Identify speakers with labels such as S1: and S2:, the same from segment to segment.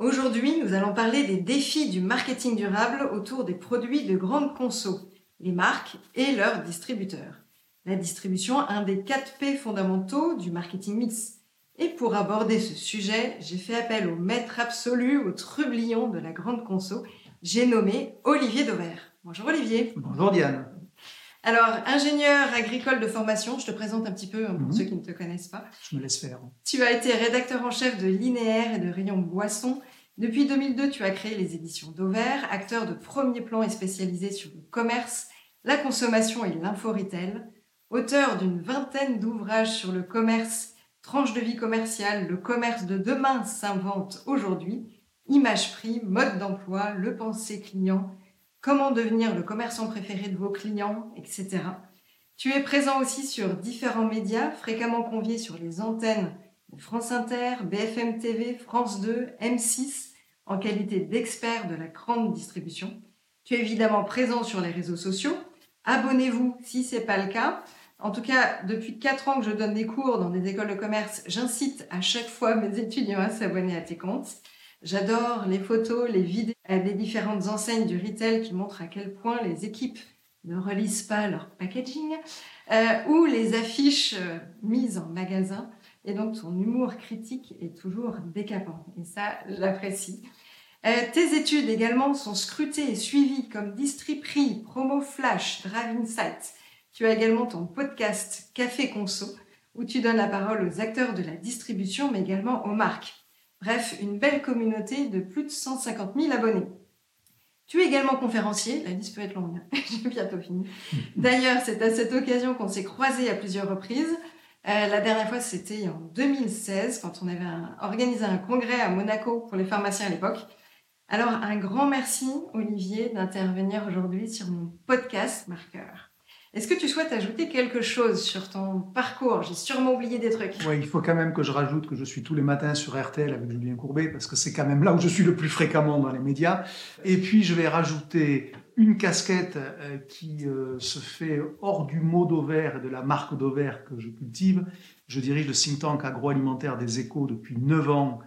S1: Aujourd'hui, nous allons parler des défis du marketing durable autour des produits de grande conso, les marques et leurs distributeurs. La distribution, un des 4 P fondamentaux du marketing mix. Et pour aborder ce sujet, j'ai fait appel au maître absolu, au trublion de la grande conso. J'ai nommé Olivier Dauvert. Bonjour Olivier.
S2: Bonjour Diane.
S1: Alors, ingénieur agricole de formation, je te présente un petit peu hein, pour
S2: Mhm.
S1: ceux qui ne te connaissent pas.
S2: Je me laisse faire.
S1: Tu as été rédacteur en chef de Linéaire et de Rayon Boisson. Depuis 2002, tu as créé les éditions Dauvert, acteur de premier plan et spécialisé sur le commerce, la consommation et l'info-retail. Auteur d'une vingtaine d'ouvrages sur le commerce, tranche de vie commerciale, le commerce de demain s'invente aujourd'hui, image prix, mode d'emploi, le pensée client, comment devenir le commerçant préféré de vos clients, etc. Tu es présent aussi sur différents médias, fréquemment convié sur les antennes France Inter, BFM TV, France 2, M6, en qualité d'expert de la grande distribution. Tu es évidemment présent sur les réseaux sociaux. Abonnez-vous si ce n'est pas le cas. En tout cas, depuis 4 ans que je donne des cours dans des écoles de commerce, j'incite à chaque fois mes étudiants à s'abonner à tes comptes. J'adore les photos, les vidéos des différentes enseignes du retail qui montrent à quel point les équipes ne relisent pas leur packaging euh, ou les affiches euh, mises en magasin. Et donc, ton humour critique est toujours décapant. Et ça, j'apprécie. Euh, tes études également sont scrutées et suivies comme Distriprix, Promo Flash, Drive Insight. Tu as également ton podcast Café Conso, où tu donnes la parole aux acteurs de la distribution, mais également aux marques. Bref, une belle communauté de plus de 150 000 abonnés. Tu es également conférencier, la liste peut être longue, hein. j'ai bientôt fini. D'ailleurs, c'est à cette occasion qu'on s'est croisés à plusieurs reprises. Euh, la dernière fois, c'était en 2016, quand on avait organisé un congrès à Monaco pour les pharmaciens à l'époque. Alors, un grand merci, Olivier, d'intervenir aujourd'hui sur mon podcast Marqueur. Est-ce que tu souhaites ajouter quelque chose sur ton parcours? J'ai sûrement oublié des trucs.
S2: Ouais, il faut quand même que je rajoute que je suis tous les matins sur RTL avec Julien Courbet, parce que c'est quand même là où je suis le plus fréquemment dans les médias. Et puis, je vais rajouter une casquette euh, qui euh, se fait hors du mot d'Auvert et de la marque d'Auvert que je cultive. Je dirige le think tank agroalimentaire des échos depuis 9 ans.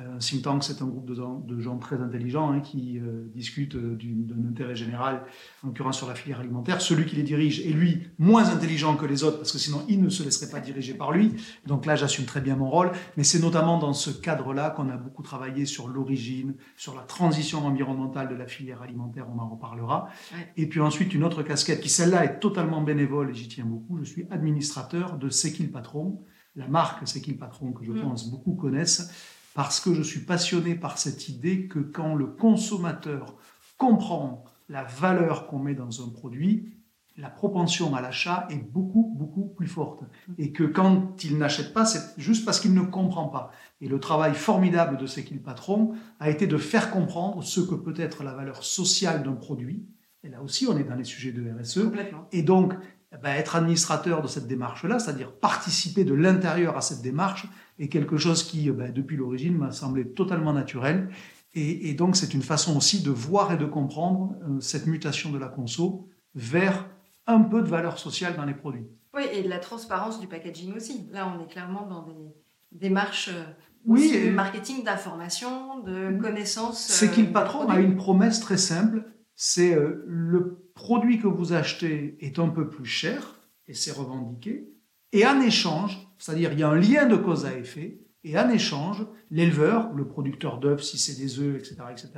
S2: Euh, Un think tank, c'est un groupe de gens, de gens très intelligents hein, qui euh, discutent euh, d'un intérêt général, en l'occurrence sur la filière alimentaire. Celui qui les dirige est lui moins intelligent que les autres, parce que sinon il ne se laisserait pas diriger par lui. Donc là, j'assume très bien mon rôle. Mais c'est notamment dans ce cadre-là qu'on a beaucoup travaillé sur l'origine, sur la transition environnementale de la filière alimentaire, on en reparlera. Et puis ensuite, une autre casquette qui, celle-là, est totalement bénévole et j'y tiens beaucoup. Je suis administrateur de C'est qui le patron la marque C'est qui le patron que je
S1: Mm.
S2: pense beaucoup connaissent, parce que je suis passionné par cette idée que quand le consommateur comprend la valeur qu'on met dans un produit, la propension à l'achat est beaucoup, beaucoup plus forte. Et que quand il n'achète pas, c'est juste parce qu'il ne comprend pas. Et le travail formidable de C'est qui le patron a été de faire comprendre ce que peut être la valeur sociale d'un produit. Et là aussi, on est dans les sujets de RSE. Et donc, eh ben, être administrateur de cette démarche-là, c'est-à-dire participer de l'intérieur à cette démarche, est quelque chose qui, eh ben, depuis l'origine, m'a semblé totalement naturel. Et, et donc, c'est une façon aussi de voir et de comprendre euh, cette mutation de la conso vers un peu de valeur sociale dans les produits.
S1: Oui, et de la transparence du packaging aussi. Là, on est clairement dans des démarches euh,
S2: Oui,
S1: de
S2: et-
S1: marketing, d'information, de connaissances.
S2: C'est
S1: euh,
S2: qu'il patron a une promesse très simple, c'est euh, le produit que vous achetez est un peu plus cher, et c'est revendiqué, et en échange, c'est-à-dire il y a un lien de cause à effet, et en échange, l'éleveur, le producteur d'œufs, si c'est des œufs, etc., etc.,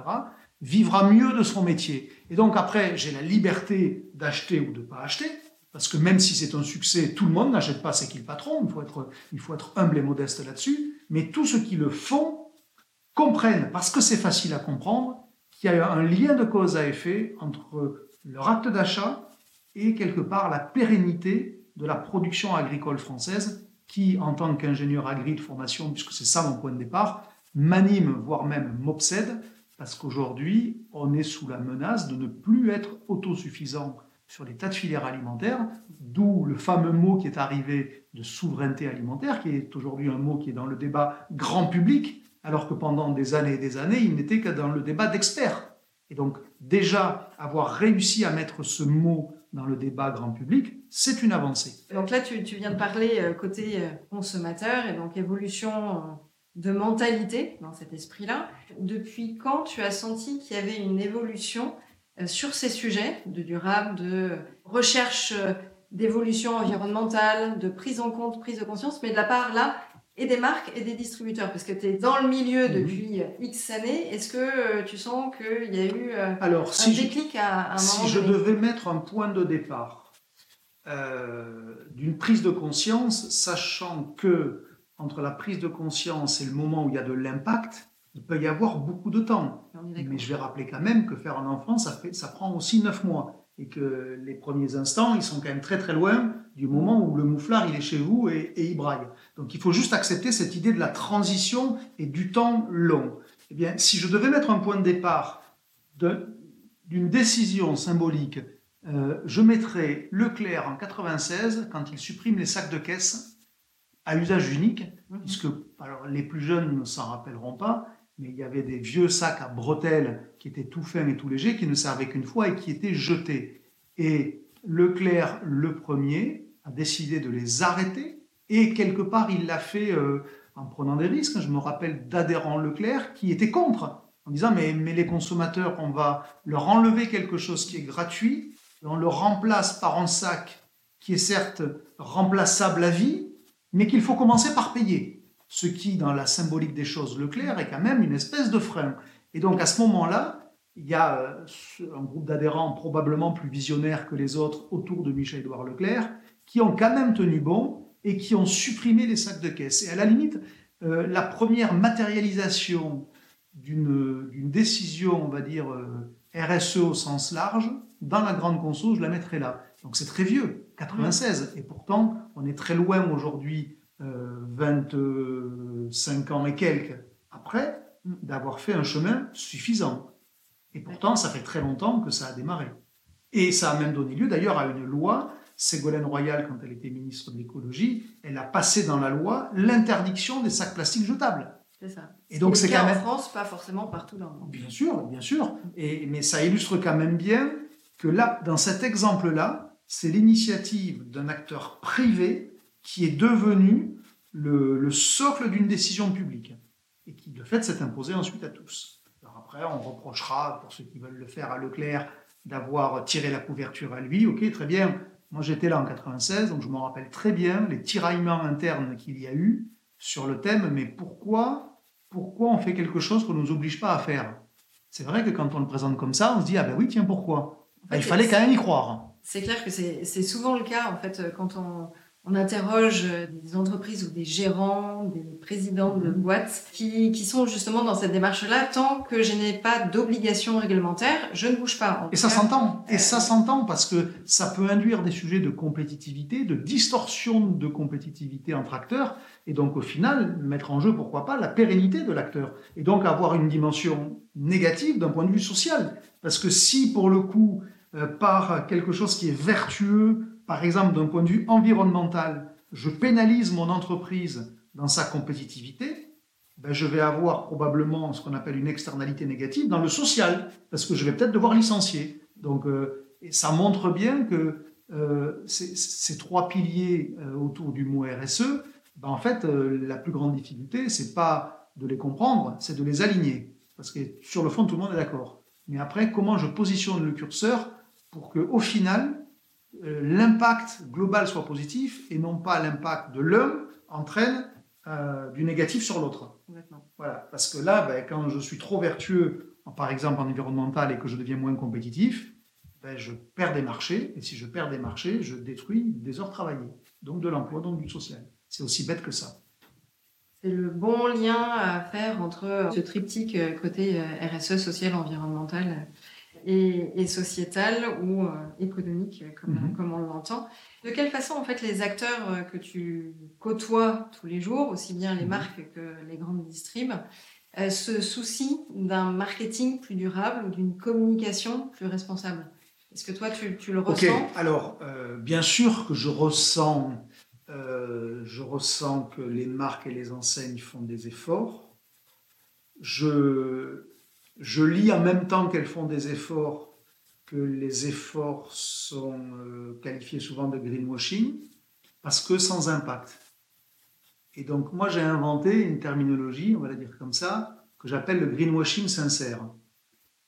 S2: vivra mieux de son métier. Et donc après, j'ai la liberté d'acheter ou de ne pas acheter, parce que même si c'est un succès, tout le monde n'achète pas C'est qui le patron, il faut, être, il faut être humble et modeste là-dessus, mais tous ceux qui le font comprennent, parce que c'est facile à comprendre, qu'il y a un lien de cause à effet entre leur acte d'achat et quelque part la pérennité de la production agricole française qui, en tant qu'ingénieur agri de formation, puisque c'est ça mon point de départ, m'anime, voire même m'obsède, parce qu'aujourd'hui, on est sous la menace de ne plus être autosuffisant sur les tas de filières alimentaires, d'où le fameux mot qui est arrivé de souveraineté alimentaire, qui est aujourd'hui un mot qui est dans le débat grand public, alors que pendant des années et des années, il n'était que dans le débat d'experts. Et donc, déjà, avoir réussi à mettre ce mot dans le débat grand public, c'est une avancée.
S1: Donc là, tu, viens de parler euh, côté euh, consommateur et donc évolution euh, de mentalité dans cet esprit-là. Depuis quand tu as senti qu'il y avait une évolution sur ces sujets de durable, de recherche d'évolution environnementale, de prise en compte, prise de conscience, mais de la part là et des marques et des distributeurs Parce que tu es dans le milieu depuis X années. Est-ce que euh, tu sens qu'il y a eu euh,
S2: Alors,
S1: un
S2: si
S1: déclic à, un
S2: moment Si je devais mettre un point de départ euh, d'une prise de conscience, sachant que entre la prise de conscience et le moment où il y a de l'impact, il peut y avoir beaucoup de temps. Mais je vais rappeler quand même que faire un enfant, ça, fait, ça prend aussi 9 mois et que les premiers instants, ils sont quand même très très loin du moment où le mouflard il est chez vous et, il braille. Donc il faut juste accepter cette idée de la transition et du temps long. Eh bien, si je devais mettre un point de départ d'une décision symbolique, euh, je mettrais Leclerc en 96 quand il supprime les sacs de caisse à usage unique, mhm. puisque alors, les plus jeunes ne s'en rappelleront pas, mais il y avait des vieux sacs à bretelles qui étaient tout fins et tout légers, qui ne servaient qu'une fois et qui étaient jetés. Et Leclerc, le premier, a décidé de les arrêter, et quelque part, il l'a fait euh, en prenant des risques. Je me rappelle d'adhérents Leclerc qui étaient contre, en disant mais, mais les consommateurs, on va leur enlever quelque chose qui est gratuit, on le remplace par un sac qui est certes remplaçable à vie, mais qu'il faut commencer par payer ce qui, dans la symbolique des choses, Leclerc est quand même une espèce de frein. Et donc à ce moment-là, il y a euh, un groupe d'adhérents probablement plus visionnaires que les autres autour de Michel-Édouard Leclerc, qui ont quand même tenu bon et qui ont supprimé les sacs de caisse. Et à la limite, euh, la première matérialisation d'une décision, on va dire, euh, RSE au sens large, dans la grande conso, je la mettrai là. Donc c'est très vieux, 96. Et pourtant, on est très loin aujourd'hui 25 ans et quelques après d'avoir fait un chemin suffisant. Et pourtant, ça fait très longtemps que ça a démarré. Et ça a même donné lieu d'ailleurs à une loi. Ségolène Royal, quand elle était ministre de l'écologie, elle a passé dans la loi l'interdiction des sacs plastiques jetables.
S1: C'est ça. Et donc c'est quand même en France, pas forcément partout dans le monde.
S2: Bien sûr, bien sûr. Et, mais ça illustre quand même bien que là, dans cet exemple-là, c'est l'initiative d'un acteur privé qui est devenu le, socle d'une décision publique et qui, de fait, s'est imposé ensuite à tous. Alors après, on reprochera, pour ceux qui veulent le faire à Leclerc, d'avoir tiré la couverture à lui. Ok, très bien. Moi, j'étais là en 96, donc je me rappelle très bien les tiraillements internes qu'il y a eu sur le thème, mais pourquoi, pourquoi on fait quelque chose qu'on ne nous oblige pas à faire? C'est vrai que quand on le présente comme ça, on se dit, ah ben oui, tiens, pourquoi? Ben, Il fallait quand même y croire.
S1: C'est clair que c'est souvent le cas, en fait, quand on, on interroge euh, des entreprises ou des gérants, des présidents de mhm. boîtes qui, sont justement dans cette démarche-là. Tant que je n'ai pas d'obligation réglementaire, je ne bouge pas.
S2: Et ça s'entend. Et ça s'entend parce que ça peut induire des sujets de compétitivité, de distorsion de compétitivité entre acteurs. Et donc, au final, mettre en jeu, pourquoi pas, la pérennité de l'acteur. Et donc, avoir une dimension négative d'un point de vue social. Parce que si, pour le coup, euh, par quelque chose qui est vertueux, par exemple, d'un point de vue environnemental, je pénalise mon entreprise dans sa compétitivité, ben je vais avoir probablement ce qu'on appelle une externalité négative dans le social, parce que je vais peut-être devoir licencier. Donc, euh, ça montre bien que euh, ces, trois piliers euh, autour du mot RSE, ben en fait, la plus grande difficulté, c'est pas de les comprendre, c'est de les aligner. Parce que sur le fond, tout le monde est d'accord. Mais après, comment je positionne le curseur pour qu'au final, euh, l'impact global soit positif et non pas l'impact de l'un entraîne euh, du négatif sur l'autre. Voilà, parce que là, ben, quand je suis trop vertueux, par exemple en environnemental, et que je deviens moins compétitif, ben, je perds des marchés, et si je perds des marchés, je détruis des heures travaillées, donc de l'emploi, donc du social. C'est aussi bête que ça.
S1: C'est le bon lien à faire entre ce triptyque euh, côté RSE, social, environnemental, et, sociétale ou euh, économique, comme, mhm. comme on l'entend. De quelle façon, en fait, les acteurs euh, que tu côtoies tous les jours, aussi bien les mhm. marques que les grandes distribs, euh, ce souci d'un marketing plus durable ou d'une communication plus responsable? Est-ce que toi, tu, le ressens?
S2: alors euh, bien sûr que je ressens, euh, je ressens que les marques et les enseignes font des efforts. Je, je lis en même temps qu'elles font des efforts que les efforts sont qualifiés souvent de greenwashing parce que sans impact. Et donc, moi, j'ai inventé une terminologie, on va la dire comme ça, que j'appelle le greenwashing sincère.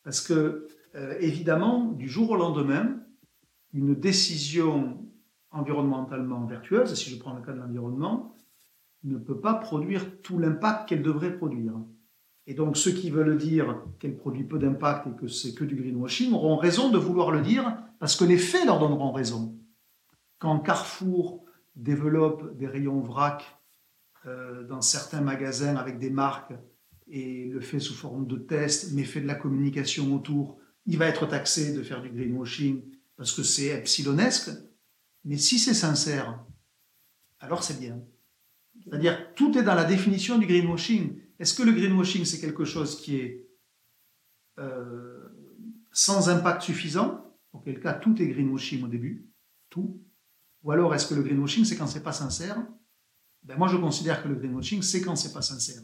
S2: Parce que, euh, évidemment, du jour au lendemain, une décision environnementalement vertueuse, si je prends le cas de l'environnement, ne peut pas produire tout l'impact qu'elle devrait produire. Et donc, ceux qui veulent dire qu'elle produit peu d'impact et que c'est que du greenwashing auront raison de vouloir le dire parce que les faits leur donneront raison. Quand Carrefour développe des rayons vrac euh, dans certains magasins avec des marques et le fait sous forme de test, mais fait de la communication autour, il va être taxé de faire du greenwashing parce que c'est epsilonesque. Mais si c'est sincère, alors c'est bien. C'est-à-dire, tout est dans la définition du greenwashing. Est-ce que le greenwashing, c'est quelque chose qui est euh, sans impact suffisant? Auquel cas, tout est greenwashing au début. Tout. Ou alors, est-ce que le greenwashing, c'est quand c'est pas sincère? Ben moi je considère que le greenwashing, c'est quand c'est pas sincère.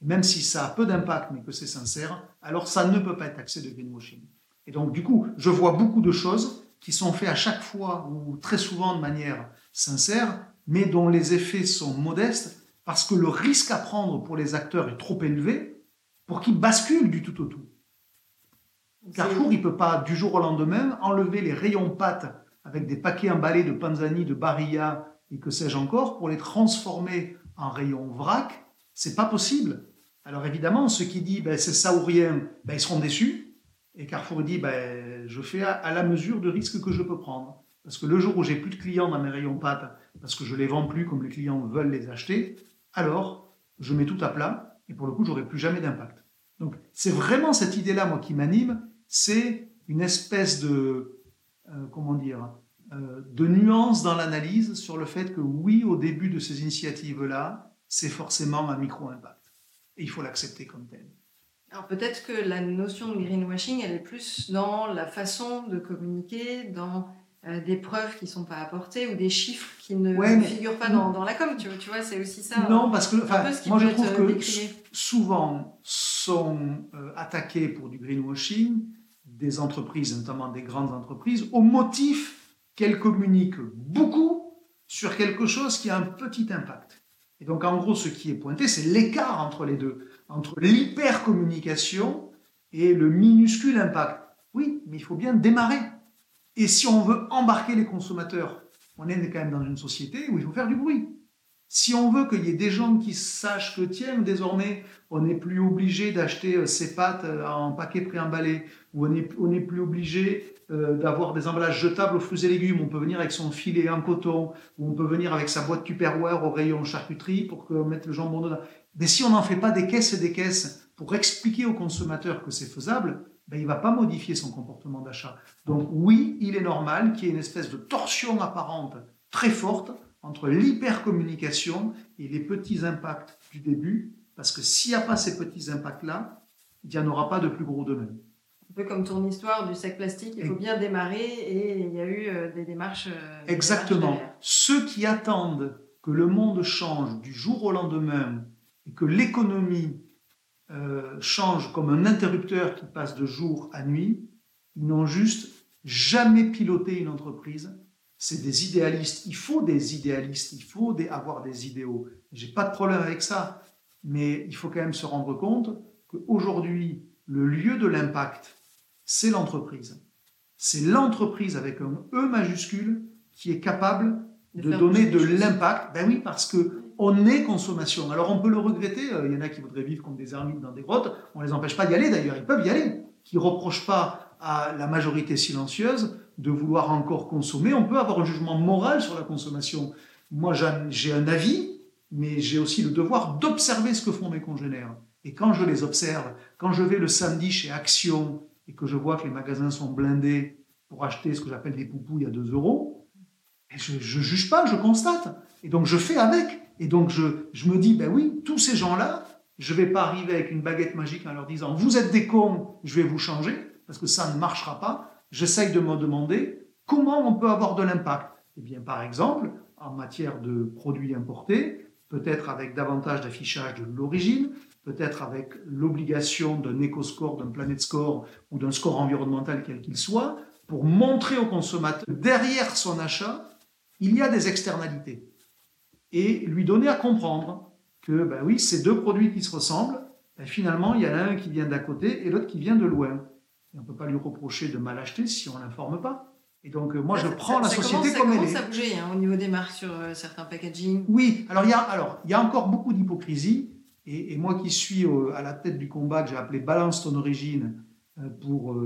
S2: Même si ça a peu d'impact, mais que c'est sincère, alors ça ne peut pas être taxé de greenwashing. Et donc du coup, je vois beaucoup de choses qui sont faites à chaque fois ou très souvent de manière sincère, mais dont les effets sont modestes parce que le risque à prendre pour les acteurs est trop élevé pour qu'ils basculent du tout au tout. Carrefour, il ne peut pas du jour au lendemain enlever les rayons pâtes avec des paquets emballés de panzani, de barilla et que sais-je encore, pour les transformer en rayons vrac, c'est pas possible. Alors évidemment, ceux qui disent ben, c'est ça ou rien, ben, ils seront déçus. Et Carrefour dit ben, je fais à, la mesure de risque que je peux prendre. Parce que le jour où j'ai plus de clients dans mes rayons pâtes, parce que je les vends plus comme les clients veulent les acheter, alors je mets tout à plat et pour le coup, j'aurai plus jamais d'impact. Donc c'est vraiment cette idée-là, moi, qui m'anime. C'est une espèce de, euh, comment dire, euh, de nuances dans l'analyse sur le fait que oui, au début de ces initiatives-là, c'est forcément un micro-impact. Et il faut l'accepter comme tel.
S1: Alors peut-être que la notion de greenwashing, elle est plus dans la façon de communiquer, dans euh, des preuves qui ne sont pas apportées ou des chiffres qui ne figurent pas dans, la com. Tu, vois, c'est aussi ça.
S2: Non, parce que moi je trouve que souvent sont euh, attaqués pour du greenwashing des entreprises, notamment des grandes entreprises, au motif qu'elle communique beaucoup sur quelque chose qui a un petit impact. Et donc, en gros, ce qui est pointé, c'est l'écart entre les deux, entre l'hypercommunication et le minuscule impact. Oui, mais il faut bien démarrer. Et si on veut embarquer les consommateurs, on est quand même dans une société où il faut faire du bruit. Si on veut qu'il y ait des gens qui sachent que, tiens, désormais, on n'est plus obligé d'acheter euh, ses pâtes euh, en paquet préemballé, ou on n'est plus obligé euh, d'avoir des emballages jetables aux fruits et légumes, on peut venir avec son filet en coton, ou on peut venir avec sa boîte Tupperware au rayon charcuterie pour mettre le jambon dedans. Mais si on n'en fait pas des caisses et des caisses pour expliquer au consommateur que c'est faisable, ben, il ne va pas modifier son comportement d'achat. Donc oui, il est normal qu'il y ait une espèce de torsion apparente très forte entre l'hypercommunication et les petits impacts du début, parce que s'il n'y a pas ces petits impacts-là, il n'y en aura pas de plus gros demain.
S1: Un peu comme ton histoire du sac plastique, il faut bien démarrer et il y a eu euh, des démarches. Euh,
S2: Exactement. Ceux qui attendent que le monde change du jour au lendemain et que l'économie euh, change comme un interrupteur qui passe de jour à nuit, ils n'ont juste jamais piloté une entreprise c'est des idéalistes. Il faut des idéalistes, il faut avoir des idéaux. J'ai pas de problème avec ça, mais il faut quand même se rendre compte qu'aujourd'hui, le lieu de l'impact, c'est l'entreprise. C'est l'entreprise avec un E majuscule qui est capable de, donner de l'impact. Ben oui, parce que on est consommation. Alors on peut le regretter. Euh, il y en a qui voudraient vivre comme des ermites dans des grottes. On les empêche pas d'y aller d'ailleurs. Ils peuvent y aller. Qui reprochent pas à la majorité silencieuse de vouloir encore consommer. On peut avoir un jugement moral sur la consommation. Moi, j'ai un avis, mais j'ai aussi le devoir d'observer ce que font mes congénères. Et quand je les observe, quand je vais le samedi chez Action et que je vois que les magasins sont blindés pour acheter ce que j'appelle des poupouilles à 2 euros, je ne juge pas, je constate. Et donc je fais avec. Et donc je, je me dis, ben oui, tous ces gens-là, Je ne vais pas arriver avec une baguette magique en leur disant Vous êtes des cons, je vais vous changer, parce que ça ne marchera pas. J'essaye de me demander comment on peut avoir de l'impact. Eh bien, par exemple, en matière de produits importés, peut-être avec davantage d'affichage de l'origine, peut-être avec l'obligation d'un éco-score, d'un planet score ou d'un score environnemental quel qu'il soit, pour montrer au consommateur derrière son achat, il y a des externalités. Et lui donner à comprendre que, ben oui, ces deux produits qui se ressemblent, ben finalement, il y en a un qui vient d'à côté et l'autre qui vient de loin. on ne peut pas lui reprocher de mal acheter si on ne l'informe pas. Et donc, euh, moi, je prends la société comme elle est.
S1: Ça commence à bouger hein, au niveau des marques sur euh, certains packaging.
S2: Oui, alors il y a, alors, il y a encore beaucoup d'hypocrisie. Et, moi qui suis à la tête du combat que j'ai appelé Balance ton origine euh, pour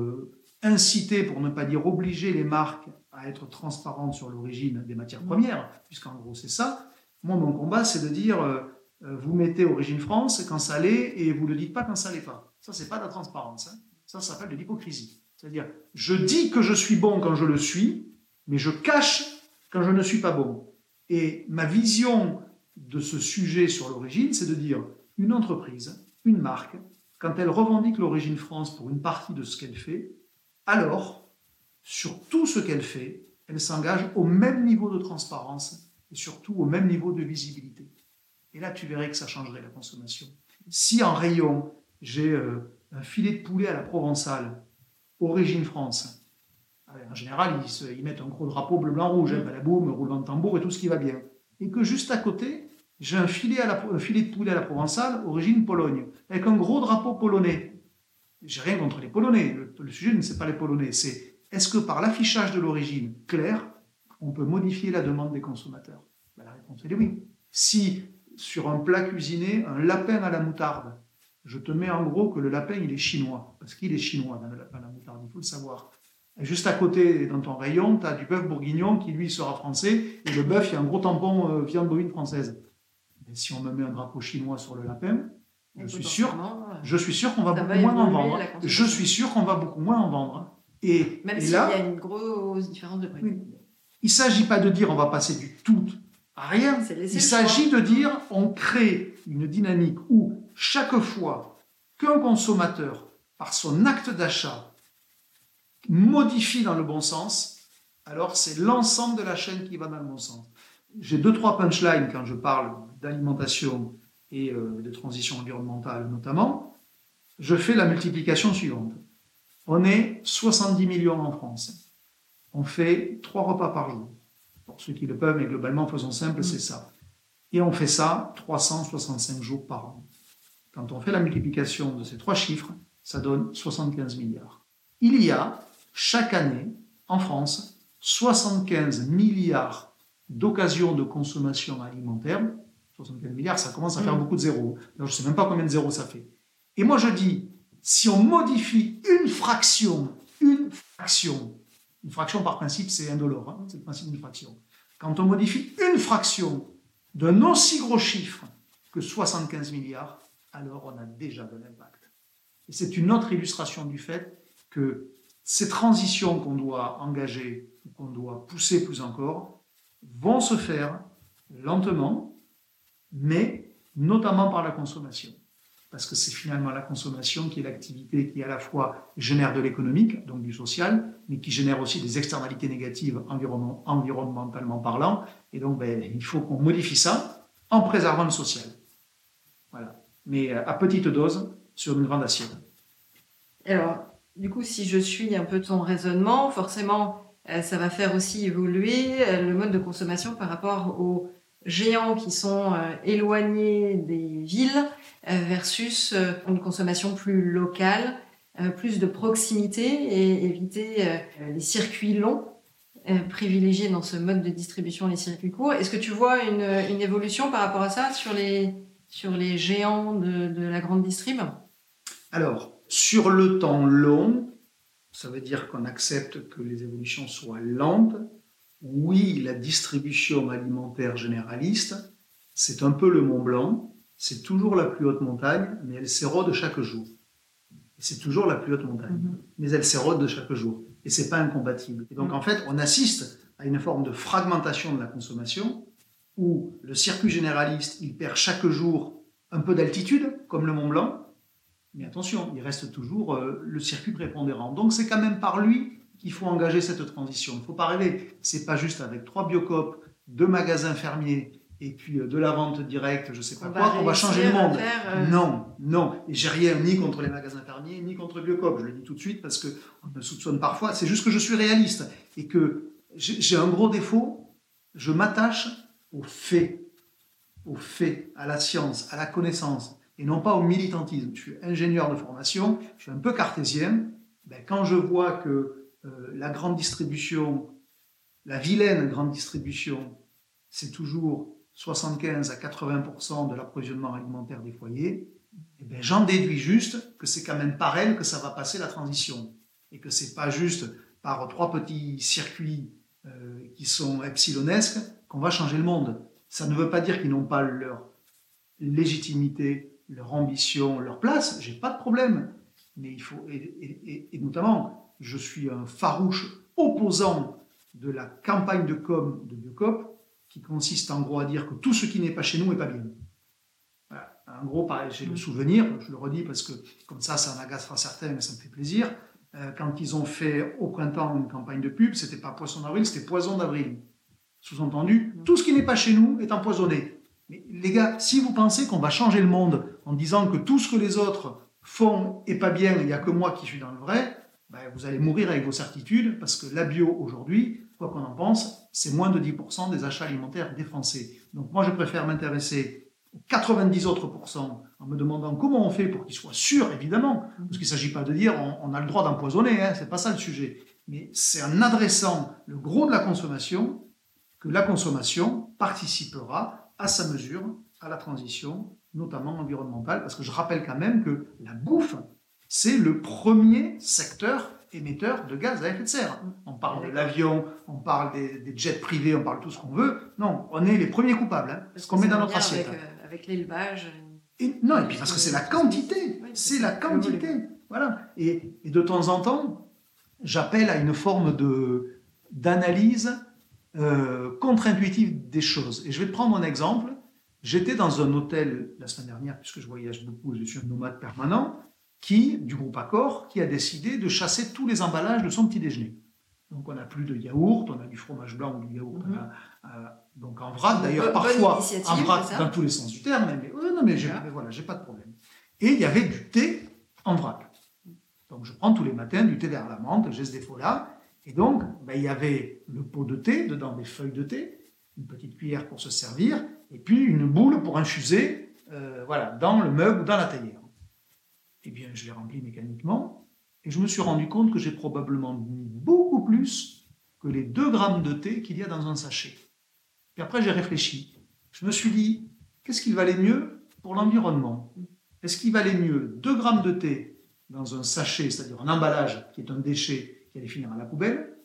S2: inciter, pour ne pas dire obliger les marques à être transparentes sur l'origine des matières mmh. premières, puisqu'en gros c'est ça. Moi, mon combat, c'est de dire vous mettez Origine France quand ça l'est et vous ne le dites pas quand ça l'est pas. Ça, c'est pas de la transparence. Hein. Ça, ça s'appelle de l'hypocrisie. C'est-à-dire, je dis que je suis bon quand je le suis, mais je cache quand je ne suis pas bon. Et ma vision de ce sujet sur l'origine, c'est de dire, une entreprise, une marque, quand elle revendique l'origine France pour une partie de ce qu'elle fait, alors, sur tout ce qu'elle fait, elle s'engage au même niveau de transparence et surtout au même niveau de visibilité. Et là, tu verrais que ça changerait la consommation. Si en rayon, j'ai euh, un filet de poulet à la provençale Origine France. En général, ils, mettent un gros drapeau bleu, blanc, rouge, hein, balaboum, roulement de tambour et tout ce qui va bien. Et que juste à côté, j'ai un filet, à la, filet de poulet à la provençale, origine Pologne, avec un gros drapeau polonais. J'ai rien contre les Polonais. Le, sujet ne c'est pas les Polonais, c'est est-ce que par l'affichage de l'origine claire, on peut modifier la demande des consommateurs? Ben, La réponse est oui. Si sur un plat cuisiné, un lapin à la moutarde je te mets en gros que le lapin, il est chinois, parce qu'il est chinois dans, la moutarde, il faut le savoir. juste à côté, dans ton rayon, tu as du bœuf bourguignon qui, lui, sera français, et le bœuf, il y a un gros tampon euh, viande bovine française. Et si on me met un drapeau chinois sur le lapin, je suis sûr, je suis sûr qu'on va beaucoup moins en vendre. Je suis sûr qu'on va beaucoup moins en vendre.
S1: Et, Même s'il y a une grosse différence de prix.
S2: Il ne s'agit pas de dire on va passer du tout à rien. Il s'agit de dire on crée une dynamique où chaque fois qu'un consommateur, par son acte d'achat, modifie dans le bon sens, alors c'est l'ensemble de la chaîne qui va dans le bon sens. J'ai deux, trois punchlines quand je parle d'alimentation et euh, de transition environnementale notamment. Je fais la multiplication suivante. On est 70 millions en France. On fait trois repas par jour. Pour ceux qui le peuvent, mais globalement, faisons simple, c'est ça. Et on fait ça 365 jours par an. Quand on fait la multiplication de ces trois chiffres, ça donne 75 milliards. Il y a chaque année en France 75 milliards d'occasions de consommation alimentaire. 75 milliards, ça commence à faire mm. beaucoup de zéros. je ne sais même pas combien de zéros ça fait. Et moi je dis, si on modifie une fraction, une fraction, une fraction par principe c'est indolore, hein, c'est le principe d'une fraction. Quand on modifie une fraction d'un aussi gros chiffre que 75 milliards, alors on a déjà de l'impact. Et c'est une autre illustration du fait que ces transitions qu'on doit engager, qu'on doit pousser plus encore, vont se faire lentement, mais notamment par la consommation. Parce que c'est finalement la consommation qui est l'activité qui à la fois génère de l'économique, donc du social, mais qui génère aussi des externalités négatives environnementalement parlant. Et donc ben, il faut qu'on modifie ça en préservant le social. Voilà mais euh, à petite dose sur une grande assiette.
S1: Alors, du coup, si je suis un peu ton raisonnement, forcément, euh, ça va faire aussi évoluer euh, le mode de consommation par rapport aux géants qui sont éloignés des villes versus une consommation plus locale, plus de proximité et éviter les circuits longs, privilégier dans ce mode de distribution les circuits courts. Est-ce que tu vois une, une évolution par rapport à ça sur les, sur les géants de, la grande distrib?
S2: Alors, sur le temps long, ça veut dire qu'on accepte que les évolutions soient lentes. Oui, la distribution alimentaire généraliste, c'est un peu le Mont Blanc, c'est toujours la plus haute montagne, mais elle s'érode chaque jour. C'est toujours la plus haute montagne, mhm. mais elle s'érode de chaque jour. Et c'est pas incompatible. Et donc, mhm. en fait, on assiste à une forme de fragmentation de la consommation où le circuit généraliste, il perd chaque jour un peu d'altitude, comme le Mont Blanc, mais attention, il reste toujours euh, le circuit prépondérant. Donc c'est quand même par lui qu'il faut engager cette transition. Il ne faut pas rêver. C'est pas juste avec trois biocopes, deux magasins fermiers et puis euh, de la vente directe, je ne sais pas quoi, qu'on va changer le monde.
S1: Euh,
S2: non, non. Et j'ai rien ni contre les magasins fermiers, ni contre Biocop. Je le dis tout de suite parce qu'on me soupçonne parfois. C'est juste que je suis réaliste et que j'ai un gros défaut. Je m'attache aux faits, aux faits, à la science, à la connaissance et non pas au militantisme. Je suis ingénieur de formation, je suis un peu cartésien. Ben, quand je vois que euh, la grande distribution, la vilaine grande distribution, c'est toujours 75 à 80% de l'approvisionnement alimentaire des foyers, eh ben, j'en déduis juste que c'est quand même par elle que ça va passer la transition. Et que c'est pas juste par trois petits circuits euh, qui sont epsilonesques qu'on va changer le monde. Ça ne veut pas dire qu'ils n'ont pas leur légitimité leur ambition, leur place, j'ai pas de problème. Mais il faut, et, notamment, je suis un farouche opposant de la campagne de com de Biocop, qui consiste en gros à dire que tout ce qui n'est pas chez nous n'est pas bien. En gros, j'ai le souvenir, je le redis parce que comme ça, ça en agacera certains, mais ça me fait plaisir. Euh, quand ils ont fait au printemps une campagne de pub, c'était pas poisson d'avril, c'était poison d'avril. Sous-entendu, tout ce qui n'est pas chez nous est empoisonné. Mais les gars, si vous pensez qu'on va changer le monde en disant que tout ce que les autres font est pas bien, il n'y a que moi qui suis dans le vrai, ben, vous allez mourir avec vos certitudes parce que la bio aujourd'hui, quoi qu'on en pense, c'est moins de 10% des achats alimentaires des Français. Donc moi, je préfère m'intéresser aux 90 autres pourcents en me demandant comment on fait pour qu'ils soient sûrs, évidemment, parce qu'il ne s'agit pas de dire on, a le droit d'empoisonner, hein, c'est pas ça le sujet. Mais c'est en adressant le gros de la consommation que la consommation participera à sa mesure à la transition, notamment environnementale, parce que je rappelle quand même que la bouffe, c'est le premier secteur émetteur de gaz à effet de serre. On parle de l'avion, on parle des, jets privés, on parle tout ce qu'on veut. Non, on est les premiers coupables, hein, ce qu'on met dans notre assiette.
S1: Avec, euh, avec l'élevage.
S2: non, et puis parce que c'est la quantité, c'est la quantité. Voilà. Et, et, de temps en temps, j'appelle à une forme de d'analyse euh, contre-intuitive des choses. Et je vais te prendre un exemple. J'étais dans un hôtel la semaine dernière, puisque je voyage beaucoup, je suis un nomade permanent, qui, du groupe Accor, qui a décidé de chasser tous les emballages de son petit déjeuner. Donc on n'a plus de yaourt, on a du fromage blanc ou du yaourt. Mhm. Euh, donc en vrac, d'ailleurs parfois en vrac dans tous les sens du terme. Mais, non, mais, voilà, j'ai pas de problème. Et il y avait du thé en vrac. Donc je prends tous les matins du thé vers la menthe, j'ai ce défaut-là. Et donc, ben, il y avait le pot de thé, dedans des feuilles de thé, une petite cuillère pour se servir, et puis une boule pour infuser euh, voilà, dans le meuble ou dans la théière. Eh bien, je l'ai rempli mécaniquement, et je me suis rendu compte que j'ai probablement mis beaucoup plus que les 2 grammes de thé qu'il y a dans un sachet. Puis après, j'ai réfléchi. Je me suis dit, qu'est-ce qui valait mieux pour l'environnement? Est-ce qu'il valait mieux 2 grammes de thé dans un sachet, c'est-à-dire un emballage qui est un déchet, qui allait finir à la poubelle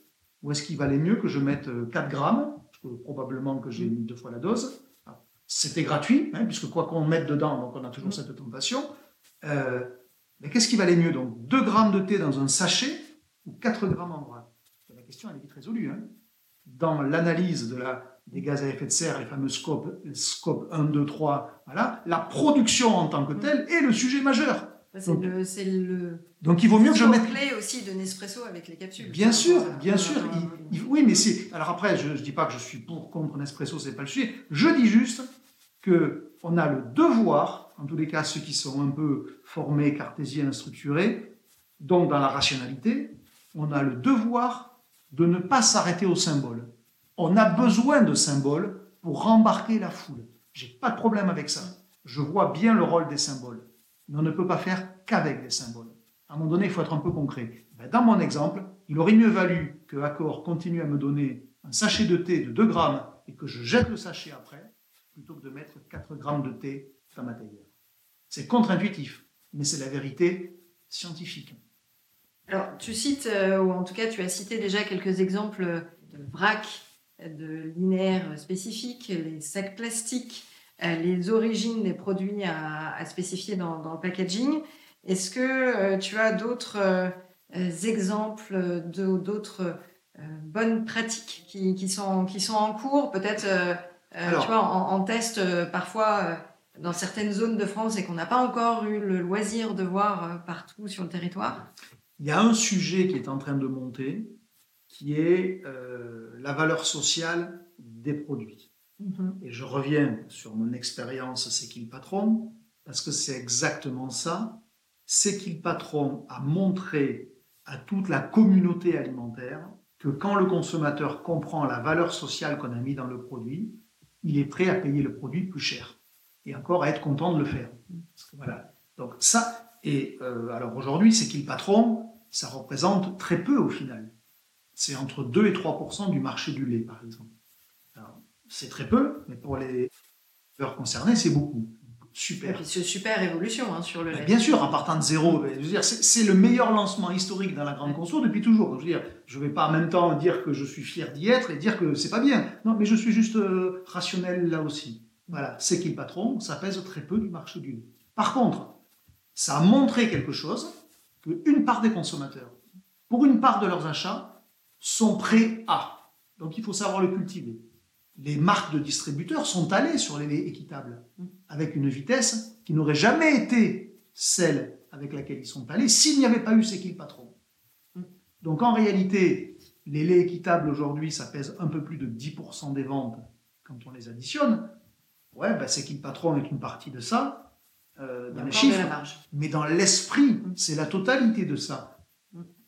S2: Ou est-ce qu'il valait mieux que je mette 4 euh, grammes, probablement que j'ai mis deux fois la dose? C'était gratuit, hein, puisque quoi qu'on mette dedans, donc on a toujours cette tentation. Euh, mais qu'est-ce qui valait mieux donc 2 grammes de thé dans un sachet ou 4 grammes en vrac? La question elle est vite résolue. Hein. Dans l'analyse de la, des gaz à effet de serre, les fameux scopes, scope 1, 2, 3, voilà, la production en tant que telle est le sujet majeur.
S1: C'est le,
S2: Donc il vaut mieux que je mette.
S1: clé aussi de Nespresso avec les capsules.
S2: Bien sûr, bien sûr. oui, mais c'est. Alors après, je ne dis pas que je suis pour contre Nespresso, c'est pas le sujet. Je dis juste que on a le devoir, en tous les cas ceux qui sont un peu formés, cartésiens, structurés, donc dans la rationalité, on a le devoir de ne pas s'arrêter au symbole. On a besoin de symboles pour rembarquer la foule. J'ai pas de problème avec ça. Je vois bien le rôle des symboles mais on ne peut pas faire qu'avec des symboles. À un moment donné, il faut être un peu concret. Ben, dans mon exemple, il aurait mieux valu que Accor continue à me donner un sachet de thé de 2 grammes et que je jette le sachet après, plutôt que de mettre 4 grammes de thé dans ma théière. C'est contre-intuitif, mais c'est la vérité scientifique.
S1: Alors, tu cites, euh, ou en tout cas, tu as cité déjà quelques exemples de vrac, de linéaires spécifiques, les sacs plastiques, euh, les origines des produits à, spécifier dans, le packaging. Est-ce que euh, tu as d'autres exemples d'autres bonnes pratiques qui, sont, qui sont en cours Peut-être, tu vois, en, test, parfois, dans certaines zones de France et qu'on n'a pas encore eu le loisir de voir euh, partout sur le territoire
S2: Il y a un sujet qui est en train de monter, qui est euh, la valeur sociale des produits. Mhm. Et je reviens sur mon expérience C'est qui le patron, parce que c'est exactement ça. C'est qui le patron a montré à toute la communauté alimentaire que quand le consommateur comprend la valeur sociale qu'on a mis dans le produit, il est prêt à payer le produit plus cher et encore à être content de le faire. voilà. Donc ça, et euh, alors aujourd'hui, c'est qui le patron Ça représente très peu au final. C'est entre 2 et 3% du marché du lait, par exemple. C'est très peu, mais pour les beurres concernés, c'est beaucoup. Super.
S1: c'est super évolution hein, sur le lait.
S2: Bien sûr, en partant de zéro. C'est le meilleur lancement historique dans la grande conso depuis toujours. je ne vais pas en même temps dire que je suis fier d'y être et dire que c'est pas bien. Non, mais je suis juste euh, rationnel là aussi. Voilà, c'est le patron Ça pèse très peu du marché du lait. Par contre, ça a montré quelque chose qu'une part des consommateurs, pour une part de leurs achats, sont prêts à. Donc il faut savoir le cultiver les marques de distributeurs sont allées sur les laits équitables avec une vitesse qui n'aurait jamais été celle avec laquelle ils sont allés s'il n'y avait pas eu qui le patron. Donc en réalité, les laits équitables aujourd'hui, ça pèse un peu plus de 10% des ventes quand on les additionne. Ouais, ben c'est qui le patron est une partie de ça, euh, dans les chiffres. Mais dans l'esprit, c'est la totalité de ça.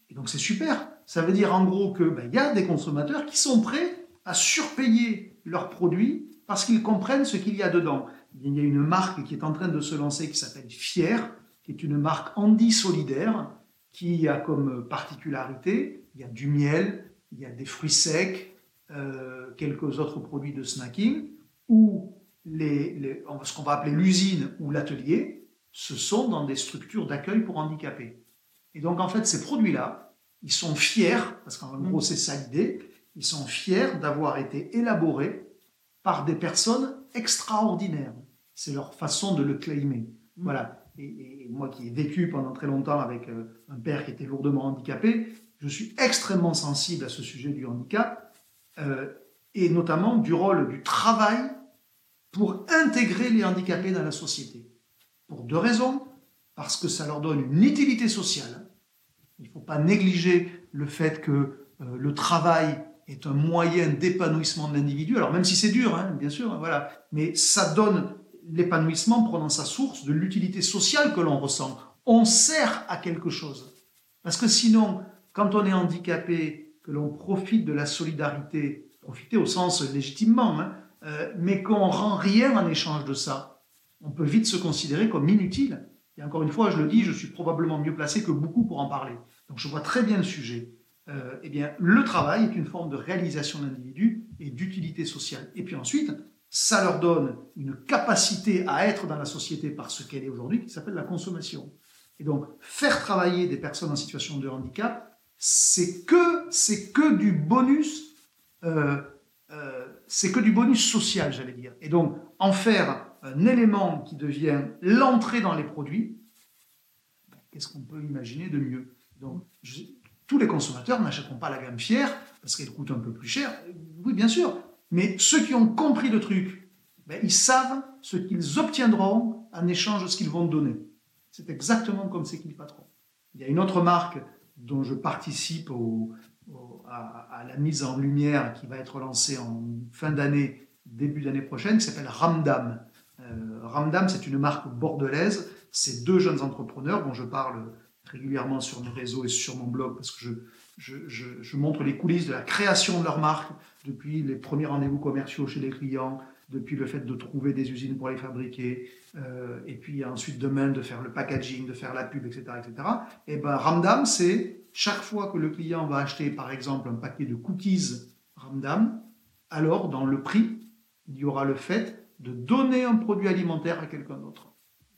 S2: Et donc c'est super. Ça veut dire en gros qu'il ben, y a des consommateurs qui sont prêts à surpayer leurs produits parce qu'ils comprennent ce qu'il y a dedans. Il y a une marque qui est en train de se lancer qui s'appelle Fier, qui est une marque Andy solidaire, qui a comme particularité, il y a du miel, il y a des fruits secs, euh, quelques autres produits de snacking, ou les, ce qu'on va appeler l'usine ou l'atelier, ce sont dans des structures d'accueil pour handicapés. Et donc en fait, ces produits-là, ils sont fiers, parce qu'en gros c'est ça l'idée, ils sont fiers d'avoir été élaborés par des personnes extraordinaires. C'est leur façon de le claimer. Mm. Voilà. Et, moi qui ai vécu pendant très longtemps avec euh, un père qui était lourdement handicapé, je suis extrêmement sensible à ce sujet du handicap euh, et notamment du rôle du travail pour intégrer les handicapés dans la société. Pour deux raisons. Parce que ça leur donne une utilité sociale. Il ne faut pas négliger le fait que euh, le travail est un moyen d'épanouissement de l'individu. Alors même si c'est dur, hein, bien sûr, voilà, mais ça donne l'épanouissement prenant sa source de l'utilité sociale que l'on ressent. On sert à quelque chose. Parce que sinon, quand on est handicapé, que l'on profite de la solidarité, profiter au sens légitimement, hein, euh, mais qu'on rend rien en échange de ça, on peut vite se considérer comme inutile. Et encore une fois, je le dis, je suis probablement mieux placé que beaucoup pour en parler. Donc je vois très bien le sujet. Euh, eh bien, le travail est une forme de réalisation d'individu et d'utilité sociale. Et puis ensuite, ça leur donne une capacité à être dans la société par ce qu'elle est aujourd'hui, qui s'appelle la consommation. Et donc, faire travailler des personnes en situation de handicap, c'est que, que du bonus, euh, c'est que du bonus social, j'allais dire. Et donc, en faire un élément qui devient l'entrée dans les produits, qu'est-ce qu'on peut imaginer de mieux? Donc, tous les consommateurs n'achèteront pas la gamme fière parce qu'elle coûte un peu plus cher. Oui, bien sûr. Mais ceux qui ont compris le truc, ben, ils savent ce qu'ils obtiendront en échange de ce qu'ils vont donner. C'est exactement comme c'est qu'ils patron. Il y a une autre marque dont je participe à, la mise en lumière qui va être lancée en fin d'année, début d'année prochaine, qui s'appelle Ramdam. Euh, Ramdam, c'est une marque bordelaise. C'est deux jeunes entrepreneurs dont je parle régulièrement sur mes réseaux et sur mon blog parce que je, montre les coulisses de la création de leur marque, depuis les premiers rendez-vous commerciaux chez les clients, depuis le fait de trouver des usines pour les fabriquer, euh, et puis ensuite demain de faire le packaging, de faire la pub, etc. etc. Et ben Ramdam, c'est chaque fois que le client va acheter par exemple un paquet de cookies Ramdam, alors dans le prix, il y aura le fait de donner un produit alimentaire à quelqu'un d'autre.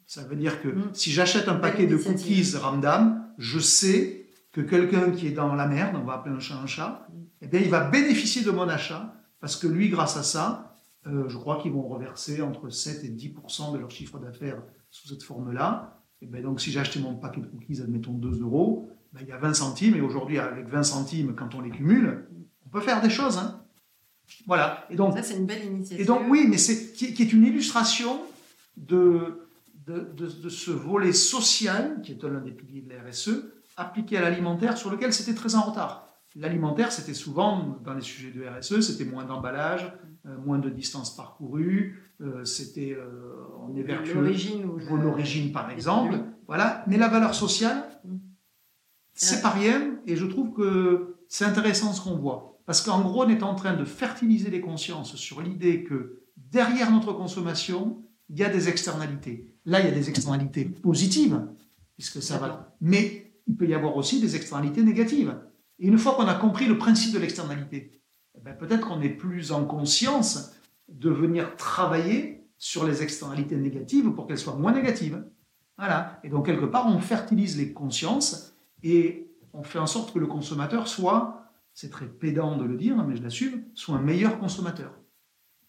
S2: Ça veut dire que mm. si j'achète un paquet de cookies Ramdam, je sais que quelqu'un qui est dans la merde, on va appeler un chat un chat, eh bien, il va bénéficier de mon achat parce que lui, grâce à ça, je crois qu'ils vont reverser entre 7 et 10 de leur chiffre d'affaires sous cette forme-là. Et bien, donc, si j'ai acheté mon paquet de cookies, admettons 2 euros, ben, il y a 20 centimes. Et aujourd'hui, avec 20 centimes, quand on les cumule, on peut faire des choses. Hein. Voilà.
S1: Et donc, ça, c'est une belle initiative.
S2: Et donc, oui, mais c'est qui, qui est une illustration de, de, de, ce volet social, qui est l'un des piliers de la RSE, appliqué à l'alimentaire, sur lequel c'était très en retard. L'alimentaire, c'était souvent, dans les sujets de RSE, c'était moins d'emballage, euh, moins de distance parcourue, euh, c'était, euh, on est l'origine par exemple, voilà. Mais la valeur sociale, mm. c'est pas rien, et je trouve que c'est intéressant ce qu'on voit. Parce qu'en gros, on est en train de fertiliser les consciences sur l'idée que derrière notre consommation, il y a des externalités. Là, il y a des externalités positives, puisque ça va. Mais il peut y avoir aussi des externalités négatives. Et une fois qu'on a compris le principe de l'externalité, eh ben, peut-être qu'on est plus en conscience de venir travailler sur les externalités négatives pour qu'elles soient moins négatives. Voilà. Et donc, quelque part, on fertilise les consciences et on fait en sorte que le consommateur soit, c'est très pédant de le dire, mais je l'assume, soit un meilleur consommateur.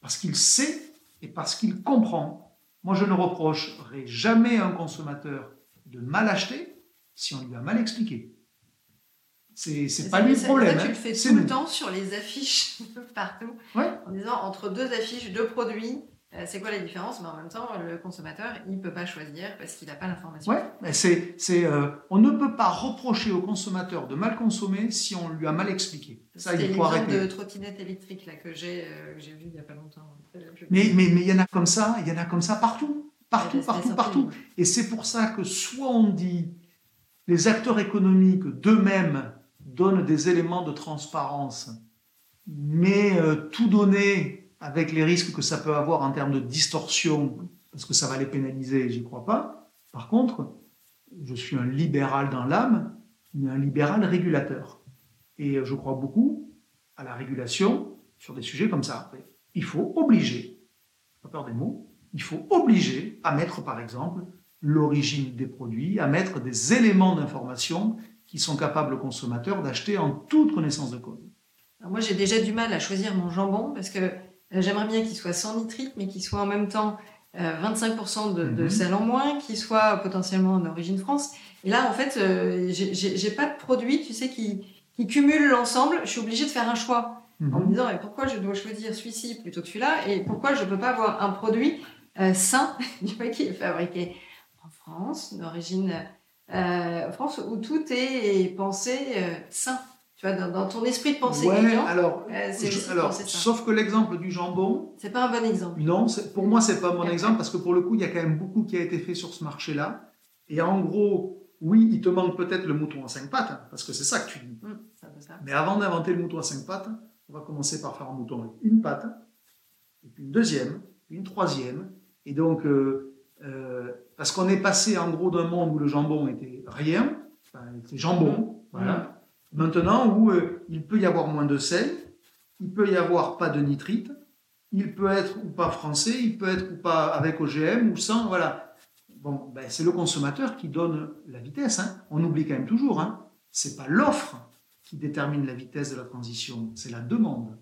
S2: Parce qu'il sait et parce qu'il comprend. Moi, je ne reprocherai jamais à un consommateur de mal acheter si on lui a mal expliqué. C'est pas lui le problème.
S1: Ça, tu le fais tout le temps sur les affiches partout. En disant entre deux affiches, deux produits, euh, c'est quoi la différence? Mais en même temps, le consommateur, il ne peut pas choisir parce qu'il n'a pas l'information.
S2: Ouais, c'est, euh, on ne peut pas reprocher au consommateur de mal consommer si on lui a mal expliqué.
S1: Ça, il faut arrêter. de trottinette électrique là, que, j'ai, euh, vu il n'y a pas longtemps.
S2: Mais, mais, mais il y en a comme ça, il y en a comme ça partout. Partout, partout, partout. Et c'est pour ça que soit on dit les acteurs économiques d'eux-mêmes donne des éléments de transparence, mais euh, tout donner avec les risques que ça peut avoir en termes de distorsion, parce que ça va les pénaliser, j'y crois pas. Par contre, je suis un libéral dans l'âme, mais un libéral régulateur. Et je crois beaucoup à la régulation sur des sujets comme ça. Il faut obliger, pas peur des mots, il faut obliger à mettre par exemple l'origine des produits, à mettre des éléments d'information qui sont capables aux consommateurs d'acheter en toute connaissance de cause.
S1: moi, j'ai déjà du mal à choisir mon jambon parce que euh, j'aimerais bien qu'il soit sans nitrite, mais qu'il soit en même temps 25% euh, de, de, mhm. sel en moins, qu'il soit potentiellement en origine France. Et là, en fait, euh, j'ai pas de produit, tu sais, qui, qui cumule l'ensemble. Je suis obligée de faire un choix en me mhm. disant mais pourquoi je dois choisir celui-ci plutôt que celui-là et pourquoi je peux pas avoir un produit sain, qui est fabriqué en France, d'origine euh, France, où tout est pensé euh, sain. Tu vois, dans, ton esprit de pensée
S2: ouais, alors, euh, alors sauf que l'exemple du jambon.
S1: C'est pas un bon exemple.
S2: Non, pour moi, c'est pas un bon exemple parce que pour le coup, il y a quand même beaucoup qui a été fait sur ce marché-là. Et en gros, oui, il te manque peut-être le mouton à cinq pattes, hein, parce que c'est ça que tu dis. Hum, Mais avant d'inventer le mouton à cinq pattes, on va commencer par faire un mouton avec une patte, et puis une deuxième, une troisième. Et donc, euh, parce qu'on est passé en gros d'un monde où le jambon était rien, enfin, était jambon, mmh. voilà. Maintenant où euh, il peut y avoir moins de sel, il peut y avoir pas de nitrite, il peut être ou pas français, il peut être ou pas avec OGM ou sans, voilà. Bon, ben, c'est le consommateur qui donne la vitesse. Hein. On oublie quand même toujours, hein. c'est pas l'offre qui détermine la vitesse de la transition, c'est la demande.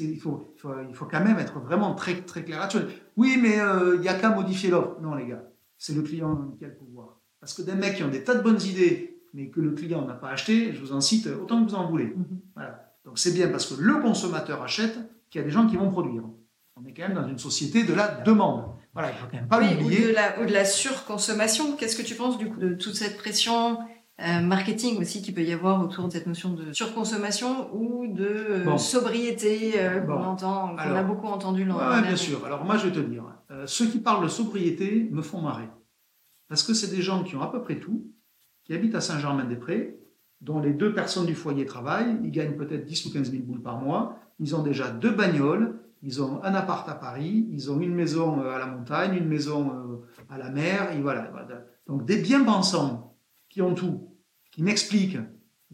S2: Il faut, il, faut, quand même être vraiment très, très clair là-dessus. Oui, mais euh, il n'y a qu'à modifier l'offre. Non, les gars, c'est le client qui a le pouvoir. Parce que des mecs qui ont des tas de bonnes idées, mais que le client n'a pas acheté, je vous en cite autant que vous en voulez. Mhm. Voilà. Donc c'est bien parce que le consommateur achète qu'il y a des gens qui vont produire. On est quand même dans une société de la demande. Voilà, il faut quand même pas l'oublier.
S1: Ou, de la, ou de la surconsommation. Qu'est-ce que tu penses du coup de toute cette pression euh, marketing aussi qu'il peut y avoir autour de cette notion de surconsommation ou de euh, sobriété euh, qu'on entend, qu'on a beaucoup entendu
S2: l'an ouais, bien sûr. Alors moi je vais te dire, ceux qui parlent de sobriété me font marrer. Parce que c'est des gens qui ont à peu près tout, qui habitent à Saint-Germain-des-Prés, dont les deux personnes du foyer travaillent, ils gagnent peut-être 10 ou 15 000 boules par mois, ils ont déjà deux bagnoles, ils ont un appart à Paris, ils ont une maison à la montagne, une maison à la mer, et voilà. Donc des bien pensants qui ont tout, qui m'expliquent,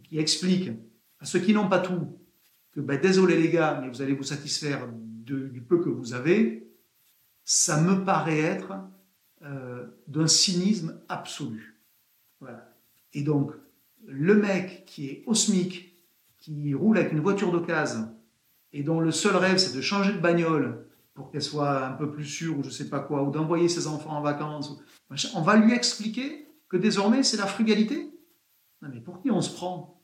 S2: qui expliquent à ceux qui n'ont pas tout que ben, désolé les gars, mais vous allez vous satisfaire du peu que vous avez, ça me paraît être euh, d'un cynisme absolu. Voilà. Et donc, le mec qui est au SMIC, qui roule avec une voiture d'occasion, et dont le seul rêve c'est de changer de bagnole pour qu'elle soit un peu plus sûre ou je sais pas quoi, ou d'envoyer ses enfants en vacances, on va lui expliquer que désormais c'est la frugalité. Mais pour qui on se prend?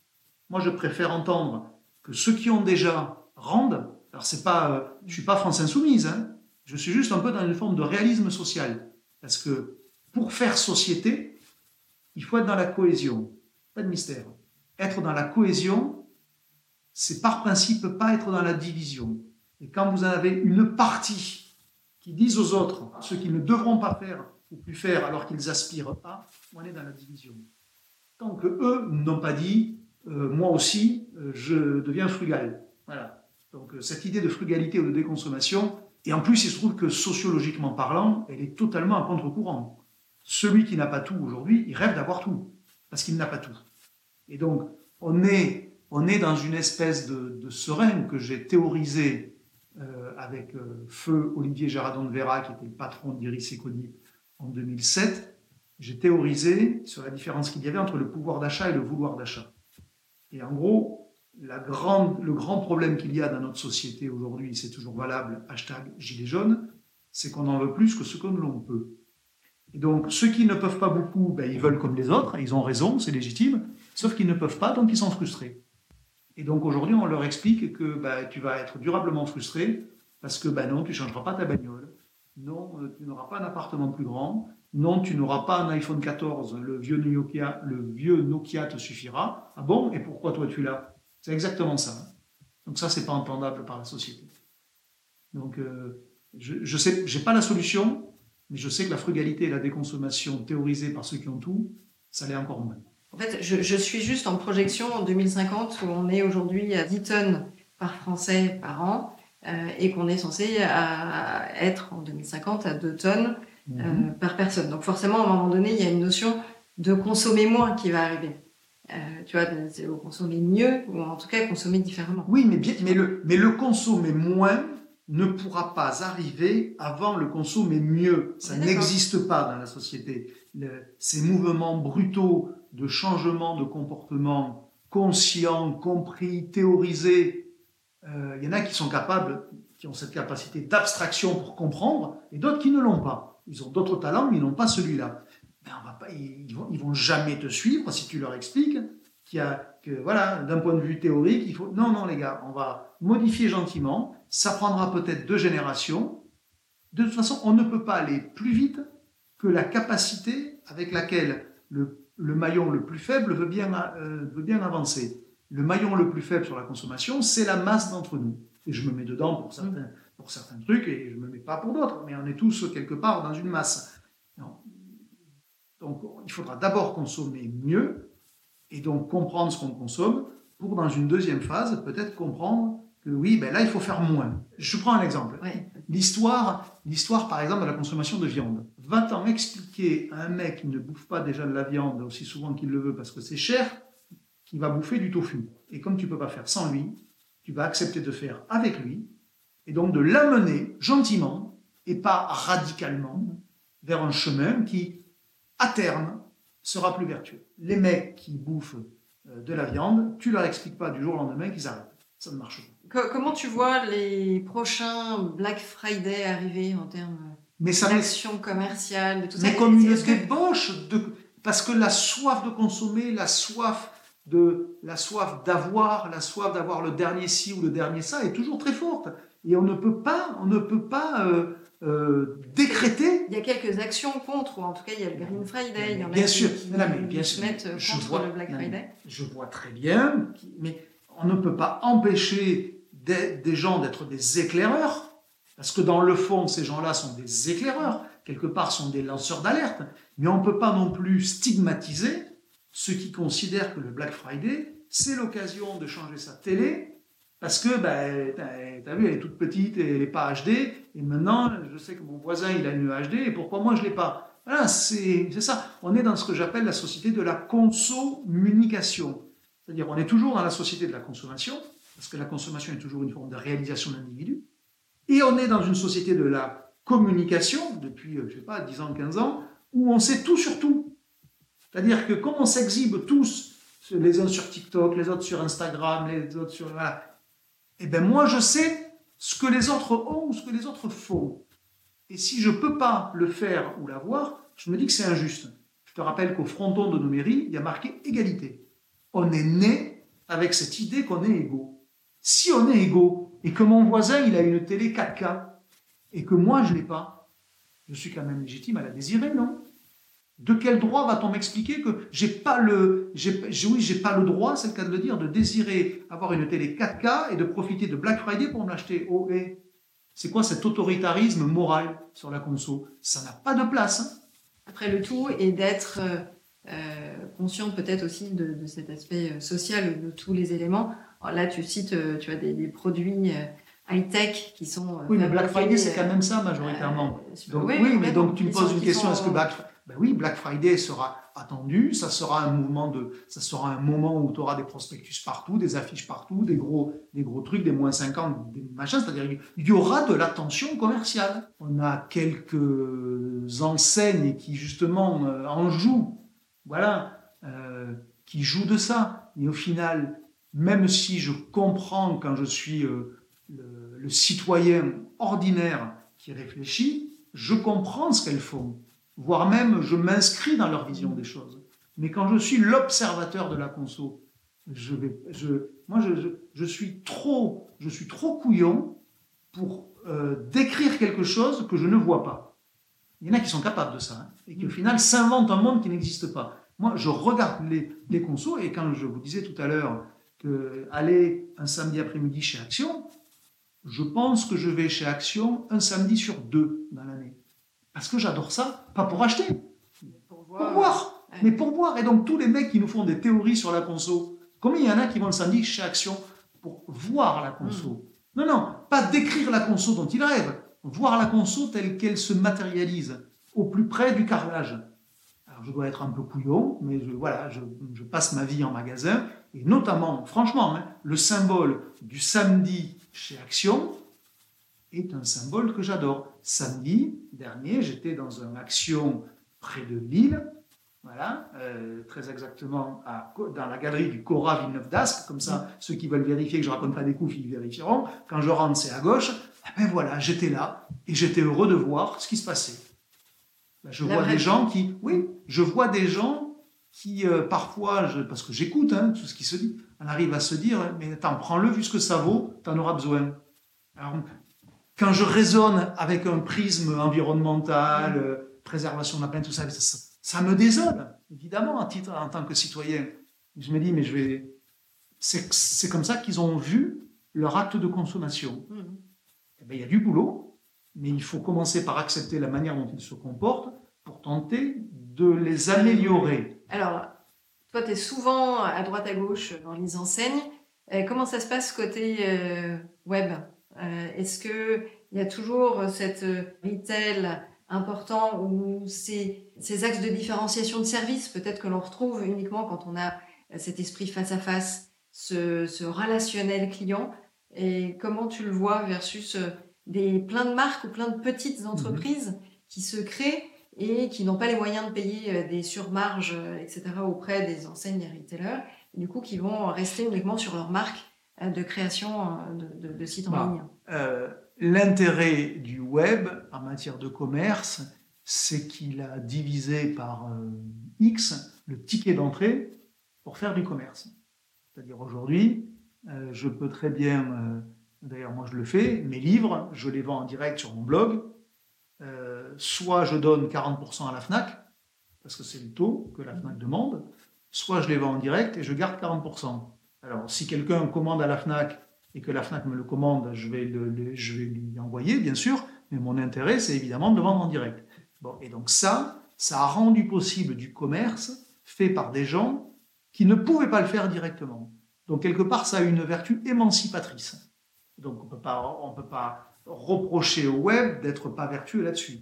S2: Moi je préfère entendre que ceux qui ont déjà rendent. Alors c'est pas, euh, je suis pas France insoumise, hein. je suis juste un peu dans une forme de réalisme social. Parce que pour faire société, il faut être dans la cohésion. Pas de mystère. Être dans la cohésion, c'est par principe pas être dans la division. Et quand vous avez une partie qui disent aux autres ce qu'ils ne devront pas faire ou plus faire alors qu'ils aspirent à, on est dans la division. Tant que eux n'ont pas dit, euh, moi aussi, euh, je deviens frugal. Voilà. Donc euh, cette idée de frugalité ou de déconsommation, et en plus il se trouve que sociologiquement parlant, elle est totalement à contre-courant. Celui qui n'a pas tout aujourd'hui, il rêve d'avoir tout, parce qu'il n'a pas tout. Et donc on est, on est dans une espèce de, de serein que j'ai théorisé avec feu Olivier Géradon de Vera, qui était le patron d'Iris Ecodip en 2007. J'ai théorisé sur la différence qu'il y avait entre le pouvoir d'achat et le vouloir d'achat. Et en gros, la le grand problème qu'il y a dans notre société aujourd'hui, c'est toujours valable, hashtag gilet jaune, c'est qu'on en veut plus que ce que l'on peut. Et donc, ceux qui ne peuvent pas beaucoup, ben, ils veulent comme les autres, ils ont raison, c'est légitime, sauf qu'ils ne peuvent pas, donc ils sont frustrés. Et donc aujourd'hui, on leur explique que ben, tu vas être durablement frustré parce que ben non, tu ne changeras pas ta bagnole, non, euh, tu n'auras pas un appartement plus grand, non, tu n'auras pas un iPhone 14, le vieux Nokia, le vieux Nokia te suffira. Ah bon? Et pourquoi toi tu l'as? C'est exactement ça. Donc ça, c'est pas entendable par la société. Donc euh, je, je sais, j'ai pas la solution, mais je sais que la frugalité et la déconsommation théorisée par ceux qui ont tout, ça l'est encore moins.
S1: En fait, je, suis juste en projection en 2050 où on est aujourd'hui à 10 tonnes par Français par an et qu'on est censé être en 2050 à 2 tonnes euh, mhm. par personne. Donc forcément, à un moment donné, il y a une notion de consommer moins qui va arriver. Euh, tu vois, c'est consommer mieux, ou en tout cas consommer différemment.
S2: Oui, mais, bien, mais, le, mais le consommer moins ne pourra pas arriver avant le consommer mieux. Ça n'existe pas dans la société. ces mouvements brutaux de changement de comportement conscient, compris, théorisé, euh, il y en a qui sont capables, qui ont cette capacité d'abstraction pour comprendre, et d'autres qui ne l'ont pas. Ils ont d'autres talents, mais ils n'ont pas celui-là. Ben, on va pas, ils, vont, vont jamais te suivre si tu leur expliques qu'il y a que voilà, d'un point de vue théorique, il faut non non les gars, on va modifier gentiment. Ça prendra peut-être deux générations. De toute façon, on ne peut pas aller plus vite que la capacité avec laquelle le, le maillon le plus faible veut bien, euh, veut bien avancer. Le maillon le plus faible sur la consommation, c'est la masse d'entre nous. Et je me mets dedans pour certains pour certains trucs et je ne me mets pas pour d'autres, mais on est tous quelque part dans une masse. Donc il faudra d'abord consommer mieux et donc comprendre ce qu'on consomme pour dans une deuxième phase peut-être comprendre que oui, ben là il faut faire moins. Je prends un exemple. L'histoire, l'histoire par exemple de la consommation de viande. Va-t'en expliquer à un mec qui ne bouffe pas déjà de la viande aussi souvent qu'il le veut parce que c'est cher, qui va bouffer du tofu. Et comme tu peux pas faire sans lui, tu vas accepter de faire avec lui et donc de l'amener gentiment et pas radicalement vers un chemin qui, à terme, sera plus vertueux. Les mecs qui bouffent euh, de la viande, tu leur expliques pas du jour au lendemain qu'ils arrêtent. Ça ne marche
S1: pas. Comment tu vois les prochains Black Friday arriver en termes d'action commerciale, de tout
S2: ça? Mais comme une débauche, de... parce que la soif de consommer, la soif de la soif d'avoir, la soif d'avoir le dernier ci ou le dernier ça est toujours très forte et on ne peut pas, on ne peut pas euh, euh, décréter.
S1: Il y a quelques actions contre, ou en tout cas il y a le Green Friday. Il y en
S2: bien sûr,
S1: qui,
S2: non, mais bien sûr.
S1: mettent je contre vois, le Black Friday.
S2: je vois très bien, mais on ne peut pas empêcher des, des gens d'être des éclaireurs, parce que dans le fond, ces gens-là sont des éclaireurs, quelque part sont des lanceurs d'alerte, mais on ne peut pas non plus stigmatiser ceux qui considèrent que le Black Friday, c'est l'occasion de changer sa télé parce que, ben, t'as vu, elle est toute petite et elle n'est pas HD. Et maintenant, je sais que mon voisin, il a une HD et pourquoi moi, je ne l'ai pas? Voilà, c'est ça. On est dans ce que j'appelle la société de la consommunication. C'est-à-dire, on est toujours dans la société de la consommation, parce que la consommation est toujours une forme de réalisation d'individu. Et on est dans une société de la communication, depuis, euh, je sais pas, 10 ans, 15 ans, où on sait tout sur tout. C'est-à-dire que comme on s'exhibe tous, les uns sur TikTok, les autres sur Instagram, les autres sur... Voilà, eh bien moi je sais ce que les autres ont ou ce que les autres font. Et si je ne peux pas le faire ou l'avoir, je me dis que c'est injuste. Je te rappelle qu'au fronton de nos mairies, il y a marqué égalité. On est né avec cette idée qu'on est égaux. Si on est égaux et que mon voisin il a une télé 4K et que moi je ne l'ai pas, je suis quand même légitime à la désirer, non? De quel droit va-t-on m'expliquer que j'ai pas le, j'ai, oui, j'ai pas le droit, c'est le cas de le dire, de désirer avoir une télé 4K et de profiter de Black Friday pour me l'acheter? Oh, et c'est quoi cet autoritarisme moral sur la conso? Ça n'a pas de place. Hein.
S1: Après, le tout est d'être euh, euh, conscient peut-être aussi de, cet aspect euh, social de tous les éléments. là, tu cites, tu as des, des produits high-tech qui sont.
S2: Oui, mais Black Friday, c'est quand même ça majoritairement. donc, oui, mais donc tu me poses une question est-ce que Black, ben oui, Black Friday sera attendu, ça sera un mouvement de, ça sera un moment où tu auras des prospectus partout, des affiches partout, des gros, des gros trucs, des moins 50, des machins, c'est-à-dire il y aura de l'attention commerciale. On a quelques enseignes qui justement euh, en jouent, voilà, euh, qui jouent de ça. Et au final, même si je comprends quand je suis euh, le citoyen ordinaire qui réfléchit, je comprends ce qu'elles font voire même je m'inscris dans leur vision des choses. Mais quand je suis l'observateur de la conso, je vais, je, moi je, je, suis trop, je suis trop couillon pour euh, décrire quelque chose que je ne vois pas. Il y en a qui sont capables de ça, hein, et qui au final s'inventent un monde qui n'existe pas. Moi, je regarde les, les consos, et quand je vous disais tout à l'heure que aller un samedi après-midi chez Action, je pense que je vais chez Action un samedi sur deux dans l'année. Parce que j'adore ça, pas pour acheter, pour voir. Mais pour voir. Et donc tous les mecs qui nous font des théories sur la conso, combien il y en a qui vont le samedi chez Action pour voir la conso hmm. Non, non, pas décrire la conso dont ils rêvent, voir la conso telle qu'elle se matérialise, au plus près du carrelage. Alors je dois être un peu couillon, mais je, voilà, je, passe ma vie en magasin, et notamment, franchement, hein, le symbole du samedi chez Action, est un symbole que j'adore. Samedi dernier, j'étais dans une action près de Lille, voilà, euh, très exactement à, dans la galerie du Cora Villeneuve d'Ascq, comme ça, ceux qui veulent vérifier que je raconte pas des coups, ils vérifieront. Quand je rentre, c'est à gauche. Eh ben voilà, j'étais là et j'étais heureux de voir ce qui se passait. Ben, je vois des gens qui, oui, je vois des gens qui euh, parfois, je, parce que j'écoute hein, tout ce qui se dit, on arrive à se dire, mais attends, prends-le vu ce que ça vaut, tu en auras besoin. Alors, quand je raisonne avec un prisme environnemental, euh, préservation de la planète, tout ça, ça, me désole, évidemment, en, titre, en tant que citoyen. Je me dis, mais je vais. C'est comme ça qu'ils ont vu leur acte de consommation. Mmh. Eh ben, il y a du boulot, mais il faut commencer par accepter la manière dont ils se comportent pour tenter de les améliorer.
S1: Alors, toi, tu es souvent à droite à gauche dans les enseignes. Euh, comment ça se passe côté euh, web? Euh, est-ce qu'il y a toujours cette retail important où ces, ces axes de différenciation de services, peut-être que l'on retrouve uniquement quand on a cet esprit face à face, ce, ce relationnel client, et comment tu le vois versus euh, des plein de marques ou plein de petites mhm. entreprises qui se créent et qui n'ont pas les moyens de payer euh, des surmarges, etc., auprès des enseignes et retailers, et du coup qui vont rester uniquement sur leur marque euh, de création euh, de, sites en bah, ligne
S2: euh, L'intérêt du web en matière de commerce, c'est qu'il a divisé par X le ticket d'entrée pour faire du commerce. C'est-à-dire aujourd'hui, je peux très bien, d'ailleurs moi je le fais, mes livres, je les vends en direct sur mon blog, soit je donne 40% à la FNAC, parce que c'est le taux que la FNAC demande, soit je les vends en direct et je garde 40%. Alors, si quelqu'un commande à la FNAC et que la FNAC me le commande, je vais, lui envoyer, bien sûr, mais mon intérêt, c'est évidemment de le vendre en direct. Bon, et donc ça, ça a rendu possible du commerce fait par des gens qui ne pouvaient pas le faire directement. Donc, quelque part, ça a une vertu émancipatrice. Donc, on ne peut pas reprocher au web d'être pas vertueux là-dessus.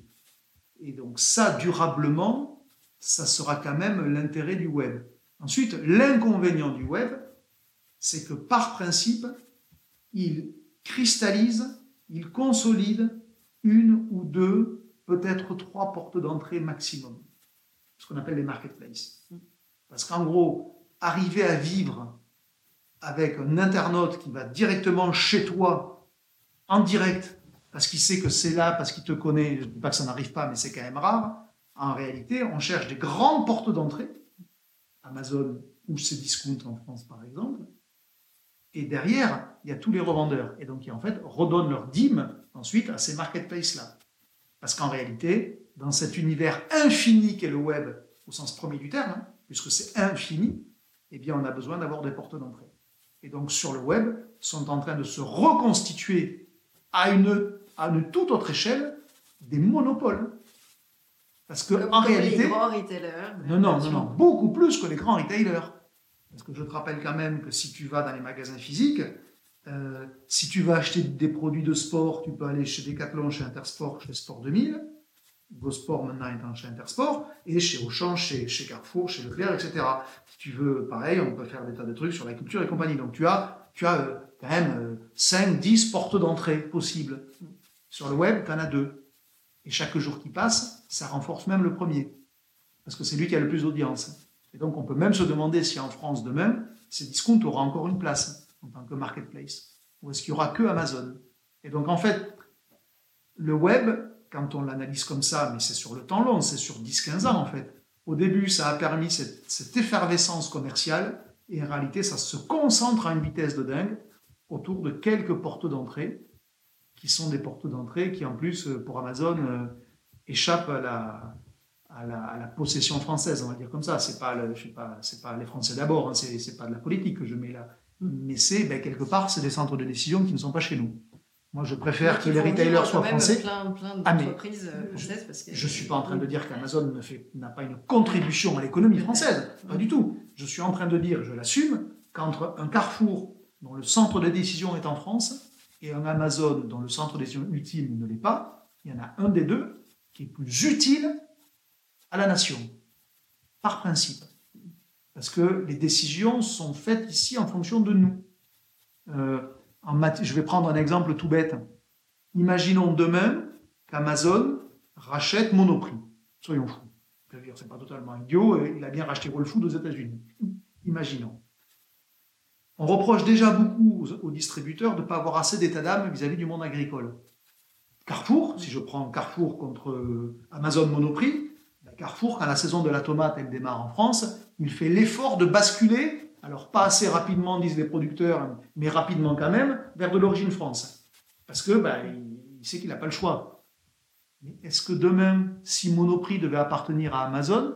S2: Et donc, ça, durablement, ça sera quand même l'intérêt du web. Ensuite, l'inconvénient du web, c'est que par principe, il cristallise, il consolide une ou deux, peut-être trois portes d'entrée maximum, ce qu'on appelle les marketplaces. Parce qu'en gros, arriver à vivre avec un internaute qui va directement chez toi, en direct, parce qu'il sait que c'est là, parce qu'il te connaît, je ne dis pas que ça n'arrive pas, mais c'est quand même rare, en réalité, on cherche des grandes portes d'entrée, Amazon ou Cdiscount en France par exemple, et derrière, il y a tous les revendeurs. Et donc, qui en fait redonnent leur dîme ensuite à ces marketplaces-là. Parce qu'en réalité, dans cet univers infini qu'est le web, au sens premier du terme, hein, puisque c'est infini, eh bien, on a besoin d'avoir des portes d'entrée. Et donc, sur le web, sont en train de se reconstituer à une, à une toute autre échelle des monopoles.
S1: Parce que, en réalité. Les grands retailers.
S2: Non, non, non, non, beaucoup plus que les grands retailers. Parce que je te rappelle quand même que si tu vas dans les magasins physiques, euh, si tu vas acheter des produits de sport, tu peux aller chez Decathlon, chez Intersport, chez Sport 2000. Gosport maintenant étant chez Intersport, et chez Auchan, chez, Carrefour, chez Leclerc, etc. Si tu veux, pareil, on peut faire des tas de trucs sur la culture et compagnie. Donc tu as, tu as euh, quand même 5, euh, 10 portes d'entrée possibles. Sur le web, tu en as deux. Et chaque jour qui passe, ça renforce même le premier. Parce que c'est lui qui a le plus d'audience. Donc on peut même se demander si en France demain, ces discounts aura encore une place en tant que marketplace. Ou est-ce qu'il n'y aura que Amazon? Et donc en fait, le web, quand on l'analyse comme ça, mais c'est sur le temps long, c'est sur 10-15 ans en fait. Au début, ça a permis cette, effervescence commerciale, et en réalité, ça se concentre à une vitesse de dingue autour de quelques portes d'entrée, qui sont des portes d'entrée qui, en plus, euh, pour Amazon, euh, échappent à la, à la, possession française, on va dire comme ça. C'est pas, pas, c'est pas les Français d'abord, hein, c'est, pas de la politique que je mets là, mais c'est ben, quelque part, c'est des centres de décision qui ne sont pas chez nous. Moi, je préfère que les retailers soient français.
S1: Plein, plein ah, d'entreprises euh, françaises parce
S2: que... Je ne suis pas en train de dire qu'Amazon n'a pas une contribution à l'économie française. Pas du tout. Je suis en train de dire, je l'assume, qu'entre un Carrefour dont le centre de décision est en France et un Amazon dont le centre de décision ultime ne l'est pas, il y en a un des deux qui est plus utile à la nation, par principe. Parce que les décisions sont faites ici en fonction de nous. Euh, je vais prendre un exemple tout bête. Imaginons demain qu'Amazon rachète Monoprix. Soyons fous. C'est pas totalement idiot. Il a bien racheté Whole Foods aux États-Unis. Imaginons. On reproche déjà beaucoup aux distributeurs de ne pas avoir assez d'état d'âme vis-à-vis du monde agricole. Carrefour, si je prends Carrefour contre euh, Amazon Monoprix, Carrefour, quand la saison de la tomate elle démarre en France, il fait l'effort de basculer alors pas assez rapidement, disent les producteurs, mais rapidement quand même, vers de l'origine France. Parce que ben, sait qu'il n'a pas le choix. Mais est-ce que demain, si Monoprix devait appartenir à Amazon,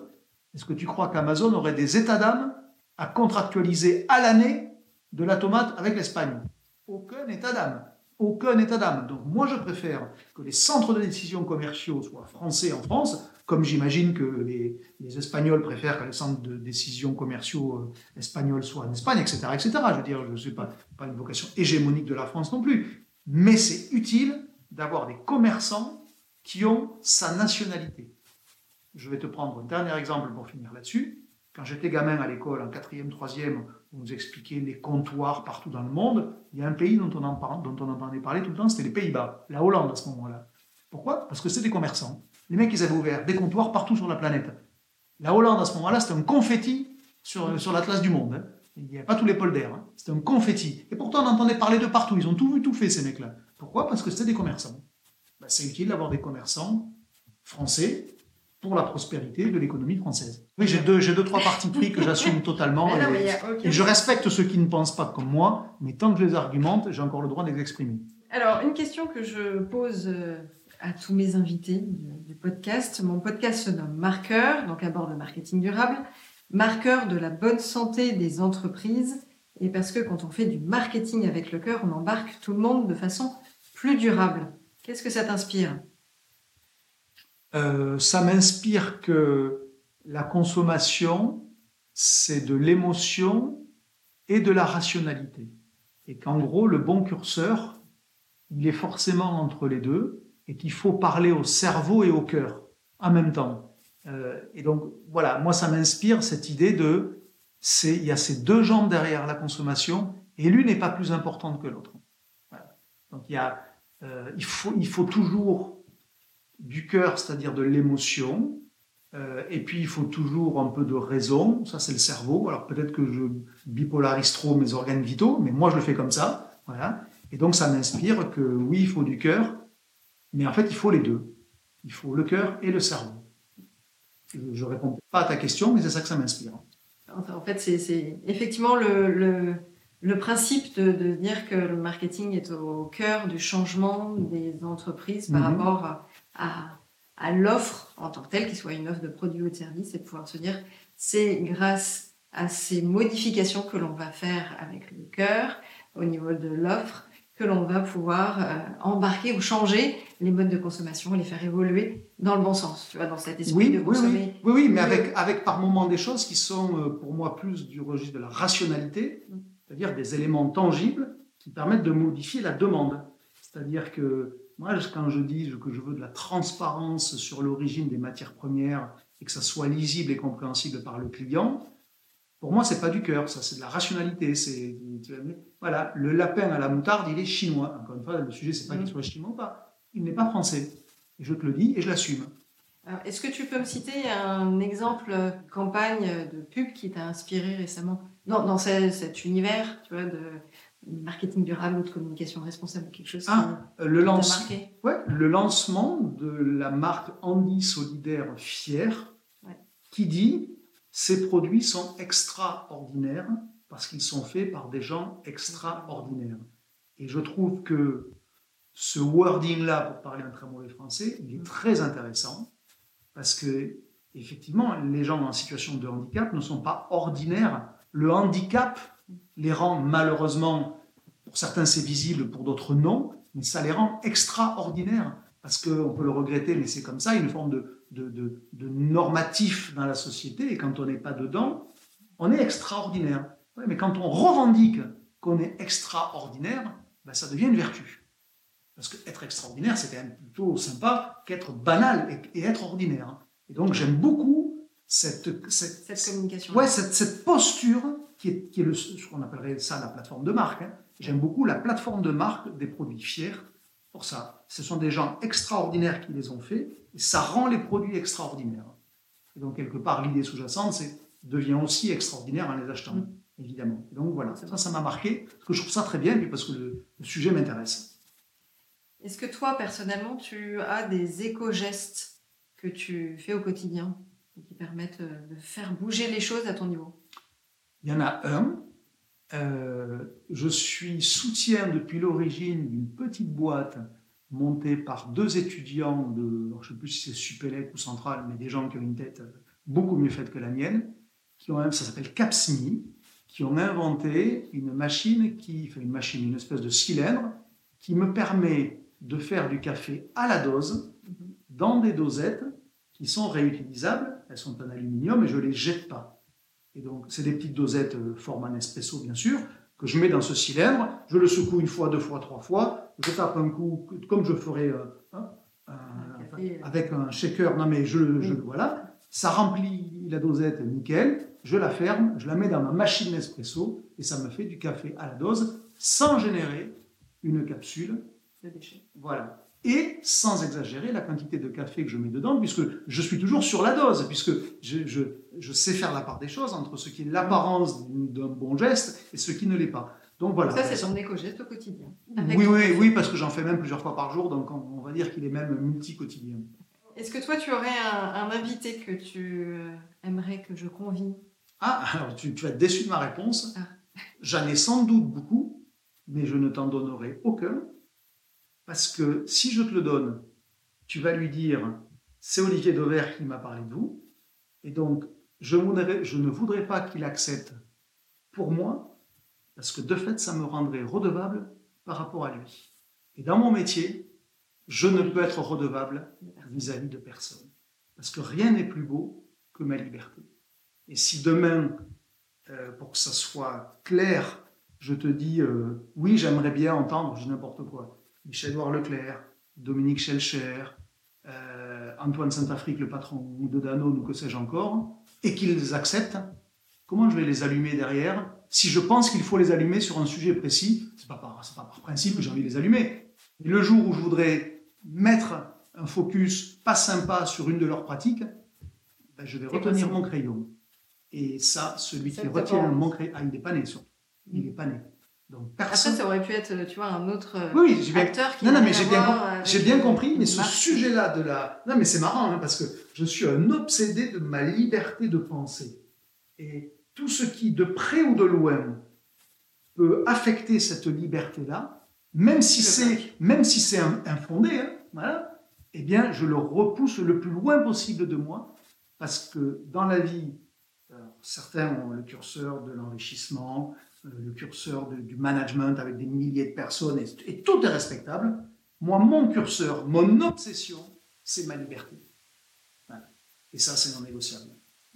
S2: est-ce que tu crois qu'Amazon aurait des états d'âme à contractualiser à l'année de la tomate avec l'Espagne? Aucun état d'âme. Aucun état d'âme. Donc moi, je préfère que les centres de décision commerciaux soient français en France comme j'imagine que les, Espagnols préfèrent que les centres de décision commerciaux euh, espagnols soient en Espagne, etc. etc. Je veux dire, je ne suis pas, pas une vocation hégémonique de la France non plus. Mais c'est utile d'avoir des commerçants qui ont sa nationalité. Je vais te prendre un dernier exemple pour finir là-dessus. Quand j'étais gamin à l'école, en quatrième, troisième, on nous expliquait les comptoirs partout dans le monde. Il y a un pays dont on, en, dont on entendait parler tout le temps, c'était les Pays-Bas, la Hollande à ce moment-là. Pourquoi? Parce que c'est des commerçants. Les mecs, ils avaient ouvert des comptoirs partout sur la planète. La Hollande, à ce moment-là, c'était un confetti sur, sur l'atlas du monde. Hein. Il n'y avait pas tous les polders. Hein. C'était un confetti. Et pourtant, on entendait parler de partout. Ils ont tout vu, tout fait, ces mecs-là. Pourquoi? Parce que c'était des commerçants. Ben, c'est utile d'avoir des commerçants français pour la prospérité de l'économie française. Oui, j'ai deux, j'ai deux, trois parties pris que j'assume totalement. et, je respecte ceux qui ne pensent pas comme moi, mais tant que je les argumente, j'ai encore le droit de les exprimer.
S1: Alors, une question que je pose euh, à tous mes invités du, podcast. Mon podcast se nomme Marqueur, donc à bord de marketing durable, marqueur de la bonne santé des entreprises. Et parce que quand on fait du marketing avec le cœur, on embarque tout le monde de façon plus durable. Qu'est-ce que ça t'inspire?
S2: Euh, Ça m'inspire que la consommation, c'est de l'émotion et de la rationalité. Et qu'en gros, le bon curseur, il est forcément entre les deux et qu'il faut parler au cerveau et au cœur en même temps. Euh, et donc voilà, moi ça m'inspire cette idée de c'est il y a ces deux jambes derrière la consommation et l'une n'est pas plus importante que l'autre. Donc il y a euh, il faut il faut toujours du cœur, c'est-à-dire de l'émotion, euh, et puis il faut toujours un peu de raison, ça c'est le cerveau. Alors peut-être que je bipolarise trop mes organes vitaux, mais moi je le fais comme ça, voilà. Et donc ça m'inspire que oui, il faut du cœur, mais en fait, il faut les deux. Il faut le cœur et le cerveau. Je ne réponds pas à ta question, mais c'est ça que ça m'inspire.
S1: En fait, c'est effectivement le, le, principe de, dire que le marketing est au cœur du changement des entreprises par mhm. rapport à, à l'offre en tant que telle, qu'il soit une offre de produit ou de service, et de pouvoir se dire, c'est grâce à ces modifications que l'on va faire avec le cœur au niveau de l'offre que l'on va pouvoir euh, embarquer ou changer les modes de consommation, les faire évoluer dans le bon sens, tu vois, dans cet esprit
S2: oui,
S1: de consommer.
S2: Oui, oui, oui mais avec, avec par moments des choses qui sont euh, pour moi plus du registre de la rationalité, mm. c'est-à-dire des éléments tangibles qui permettent de modifier la demande. C'est-à-dire que moi, quand je dis que je veux de la transparence sur l'origine des matières premières et que ça soit lisible et compréhensible par le client, pour moi, c'est pas du cœur, ça, c'est de la rationalité. C'est voilà, le lapin à la moutarde, il est chinois. Encore une fois, le sujet, c'est pas qu'il mm. soit chinois ou pas. Il n'est pas français. Et je te le dis et je l'assume.
S1: Est-ce que tu peux me citer un exemple campagne de pub qui t'a inspiré récemment? Dans, dans cet, univers, tu vois, de marketing durable ou de communication responsable, quelque chose
S2: ah, le, lance... ouais, le lancement de la marque Andy Solidaire Fier, qui dit ces produits sont extraordinaires parce qu'ils sont faits par des gens extraordinaires. Et je trouve que ce wording-là, pour parler un très mauvais français, il est très intéressant parce que, effectivement, les gens en situation de handicap ne sont pas ordinaires. Le handicap les rend malheureusement, pour certains c'est visible, pour d'autres non, mais ça les rend extraordinaires parce qu'on peut le regretter, mais c'est comme ça, une forme de, de, normatif dans la société, et quand on n'est pas dedans, on est extraordinaire. mais quand on revendique qu'on est extraordinaire, ben ça devient une vertu. Parce qu'être extraordinaire, c'est quand même plutôt sympa qu'être banal et, être ordinaire. Et donc j'aime beaucoup cette,
S1: cette, communication.
S2: Ouais, cette, posture qui est, qui est le, ce qu'on appellerait ça la plateforme de marque. Hein. J'aime beaucoup la plateforme de marque des produits fiers pour ça. Ce sont des gens extraordinaires qui les ont faits et ça rend les produits extraordinaires. Et donc, quelque part, l'idée sous-jacente, c'est devient aussi extraordinaire en les achetant, mm. évidemment. donc, voilà, ça, ça m'a marqué, parce que je trouve ça très bien, puis parce que le, sujet m'intéresse.
S1: Est-ce que toi, personnellement, tu as des éco-gestes que tu fais au quotidien qui permettent euh, de faire bouger les choses à ton niveau?
S2: Il y en a un. Euh, je suis soutien depuis l'origine d'une petite boîte monté par deux étudiants de, je ne sais plus si c'est Supélec ou Centrale, mais des gens qui ont une tête beaucoup mieux faite que la mienne, qui ont, ça s'appelle Capsmi, qui ont inventé une machine qui fait une machine, une espèce de cylindre qui me permet de faire du café à la dose dans des dosettes qui sont réutilisables. Elles sont en aluminium et je ne les jette pas. Et donc, c'est des petites dosettes euh, format Nespresso, bien sûr, que je mets dans ce cylindre. Je le secoue une fois, deux fois, trois fois je tape un coup, comme je ferais euh, hein, avec un shaker. Non, mais je, je, voilà, ça remplit la dosette nickel. Je la ferme, je la mets dans ma machine Nespresso et ça me fait du café à la dose sans générer une capsule.
S1: De déchets.
S2: Voilà. Et sans exagérer la quantité de café que je mets dedans, puisque je suis toujours sur la dose, puisque je, je, je sais faire la part des choses entre ce qui est l'apparence d'un bon geste et ce qui ne l'est pas.
S1: Donc voilà. Ça, c'est ton éco-geste au quotidien.
S2: Oui, oui, oui, parce que j'en fais même plusieurs fois par jour, donc on, va dire qu'il est même multi-quotidien.
S1: Est-ce que toi, tu aurais un, invité que tu euh, aimerais que je convie?
S2: Ah, alors tu, vas être déçu de ma réponse. Ah. J'en ai sans doute beaucoup, mais je ne t'en donnerai aucun, parce que si je te le donne, tu vas lui dire c'est Olivier Dauvert qui m'a parlé de vous, et donc je, ne voudrais pas qu'il accepte pour moi parce que de fait, ça me rendrait redevable par rapport à lui. Et dans mon métier, je ne peux être redevable vis-à-vis de personne. Parce que rien n'est plus beau que ma liberté. Et si demain, euh, pour que ça soit clair, je te dis euh, oui, j'aimerais bien entendre, je n'importe quoi, Michel-Édouard Leclerc, Dominique Schelcher, euh, Antoine Saint-Afrique, le patron de Danone ou que sais-je encore, et qu'ils acceptent, comment je vais les allumer derrière? Si je pense qu'il faut les allumer sur un sujet précis, ce n'est pas, par, pas par principe que j'ai envie de les allumer. Mais le jour où je voudrais mettre un focus pas sympa sur une de leurs pratiques, ben je vais retenir mon crayon. Et ça, celui qui retient mon crayon, ah, il n'est pas né, surtout. Il n'est pas né.
S1: Donc, personne... Après, ça aurait pu être, tu vois, un autre
S2: oui, oui, acteur qui. Non, non, mais j'ai bien, j'ai bien compris. Mais ce sujet-là de la. Non, mais c'est marrant, hein, parce que je suis un obsédé de ma liberté de penser. Et tout ce qui, de près ou de loin, peut affecter cette liberté-là, même si c'est même si c'est infondé, hein, voilà, eh bien, je le repousse le plus loin possible de moi, parce que dans la vie, certains ont le curseur de l'enrichissement, euh, le curseur du management avec des milliers de personnes, et, tout est respectable. Moi, mon curseur, mon obsession, c'est ma liberté. Et ça, c'est non négociable.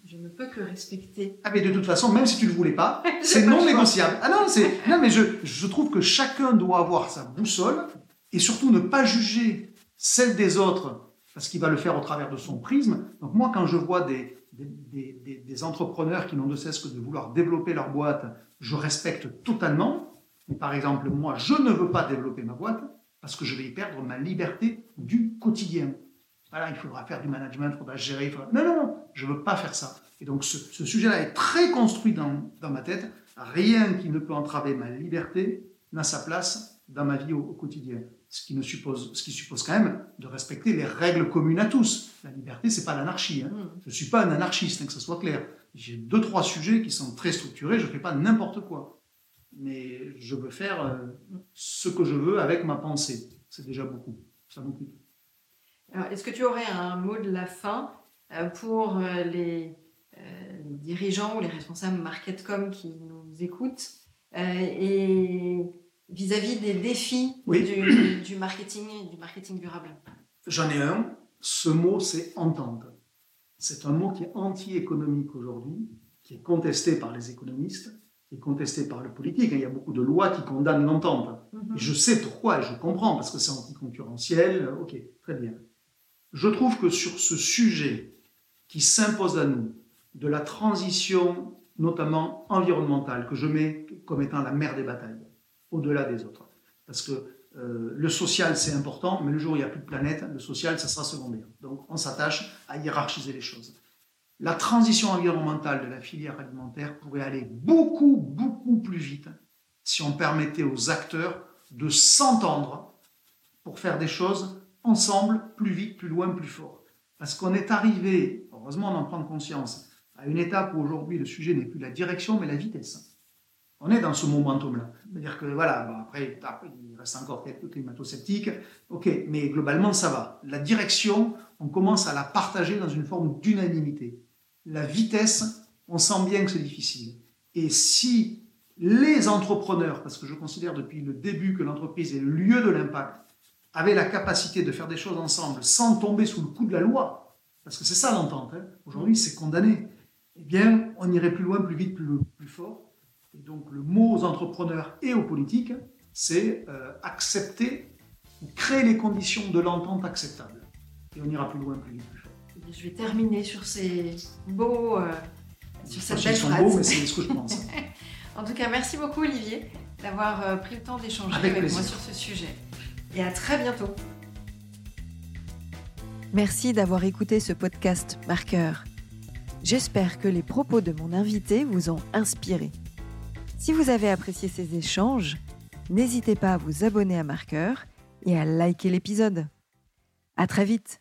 S1: Je ne peux que respecter.
S2: Ah, mais de toute façon, même si tu ne le voulais pas, c'est non négociable. Ah non, non mais je, je trouve que chacun doit avoir sa boussole et surtout ne pas juger celle des autres parce qu'il va le faire au travers de son prisme. Donc moi, quand je vois des, des, des, entrepreneurs qui n'ont de cesse que de vouloir développer leur boîte, je respecte totalement. Mais par exemple, moi, je ne veux pas développer ma boîte parce que je vais y perdre ma liberté du quotidien. Voilà, il faudra faire du management, il faudra gérer. Non, non, non, je ne veux pas faire ça. Et donc ce, sujet-là est très construit dans, dans, ma tête. Rien qui ne peut entraver ma liberté n'a sa place dans ma vie au quotidien ce qui, suppose, ce qui suppose quand même de respecter les règles communes à tous. La liberté, c'est pas l'anarchie. Hein. Mm. Je ne suis pas un anarchiste, hein, que ce soit clair. J'ai deux, trois sujets qui sont très structurés, je ne fais pas n'importe quoi. Mais je veux faire euh, ce que je veux avec ma pensée. C'est déjà beaucoup. Ça
S1: est-ce que tu aurais un mot de la fin euh, pour euh, les, dirigeants ou les responsables marketcom qui nous écoutent et vis-à-vis des défis du, marketing du marketing durable
S2: J'en ai un. Ce mot, c'est entente. C'est un mot qui est anti-économique aujourd'hui, qui est contesté par les économistes, qui est contesté par le politique. Il y a beaucoup de lois qui condamnent l'entente. Mhm. je sais pourquoi, et je comprends, parce que c'est anticoncurrentiel. Ok, très bien. Je trouve que sur ce sujet qui s'impose à nous, de la transition notamment environnementale, que je mets comme étant la mère des batailles, au-delà des autres. Parce que euh, le social, c'est important, mais le jour où il n'y a plus de planète, le social, ça sera secondaire. Donc on s'attache à hiérarchiser les choses. La transition environnementale de la filière alimentaire pourrait aller beaucoup, beaucoup plus vite si on permettait aux acteurs de s'entendre pour faire des choses ensemble, plus vite, plus loin, plus fort. Parce qu'on est arrivé, heureusement d'en prendre conscience, à une étape où aujourd'hui le sujet n'est plus la direction, mais la vitesse. On est dans ce momentum-là. C'est-à-dire que, voilà, après, il reste encore quelques climato-sceptiques, ok, mais globalement, ça va. La direction, on commence à la partager dans une forme d'unanimité. La vitesse, on sent bien que c'est difficile. Et si les entrepreneurs, parce que je considère depuis le début que l'entreprise est le lieu de l'impact, avaient la capacité de faire des choses ensemble sans tomber sous le coup de la loi, parce que c'est ça l'entente, hein. aujourd'hui c'est condamné, eh bien, on irait plus loin, plus vite, plus, plus fort. Et donc le mot aux entrepreneurs et aux politiques, c'est euh, accepter ou créer les conditions de l'entente acceptable. Et on ira plus loin, plus vite, plus fort.
S1: Je vais terminer sur ces beaux, euh, sur
S2: cette belle phrase. Beaux, mais c'est ce que je pense.
S1: en tout cas, merci beaucoup Olivier d'avoir euh, pris le temps d'échanger avec, avec moi sur ce sujet. Et à très bientôt. Merci d'avoir écouté ce podcast Marqueur. J'espère que les propos de mon invité vous ont inspiré. Si vous avez apprécié ces échanges, n'hésitez pas à vous abonner à Marqueur et à liker l'épisode. À très vite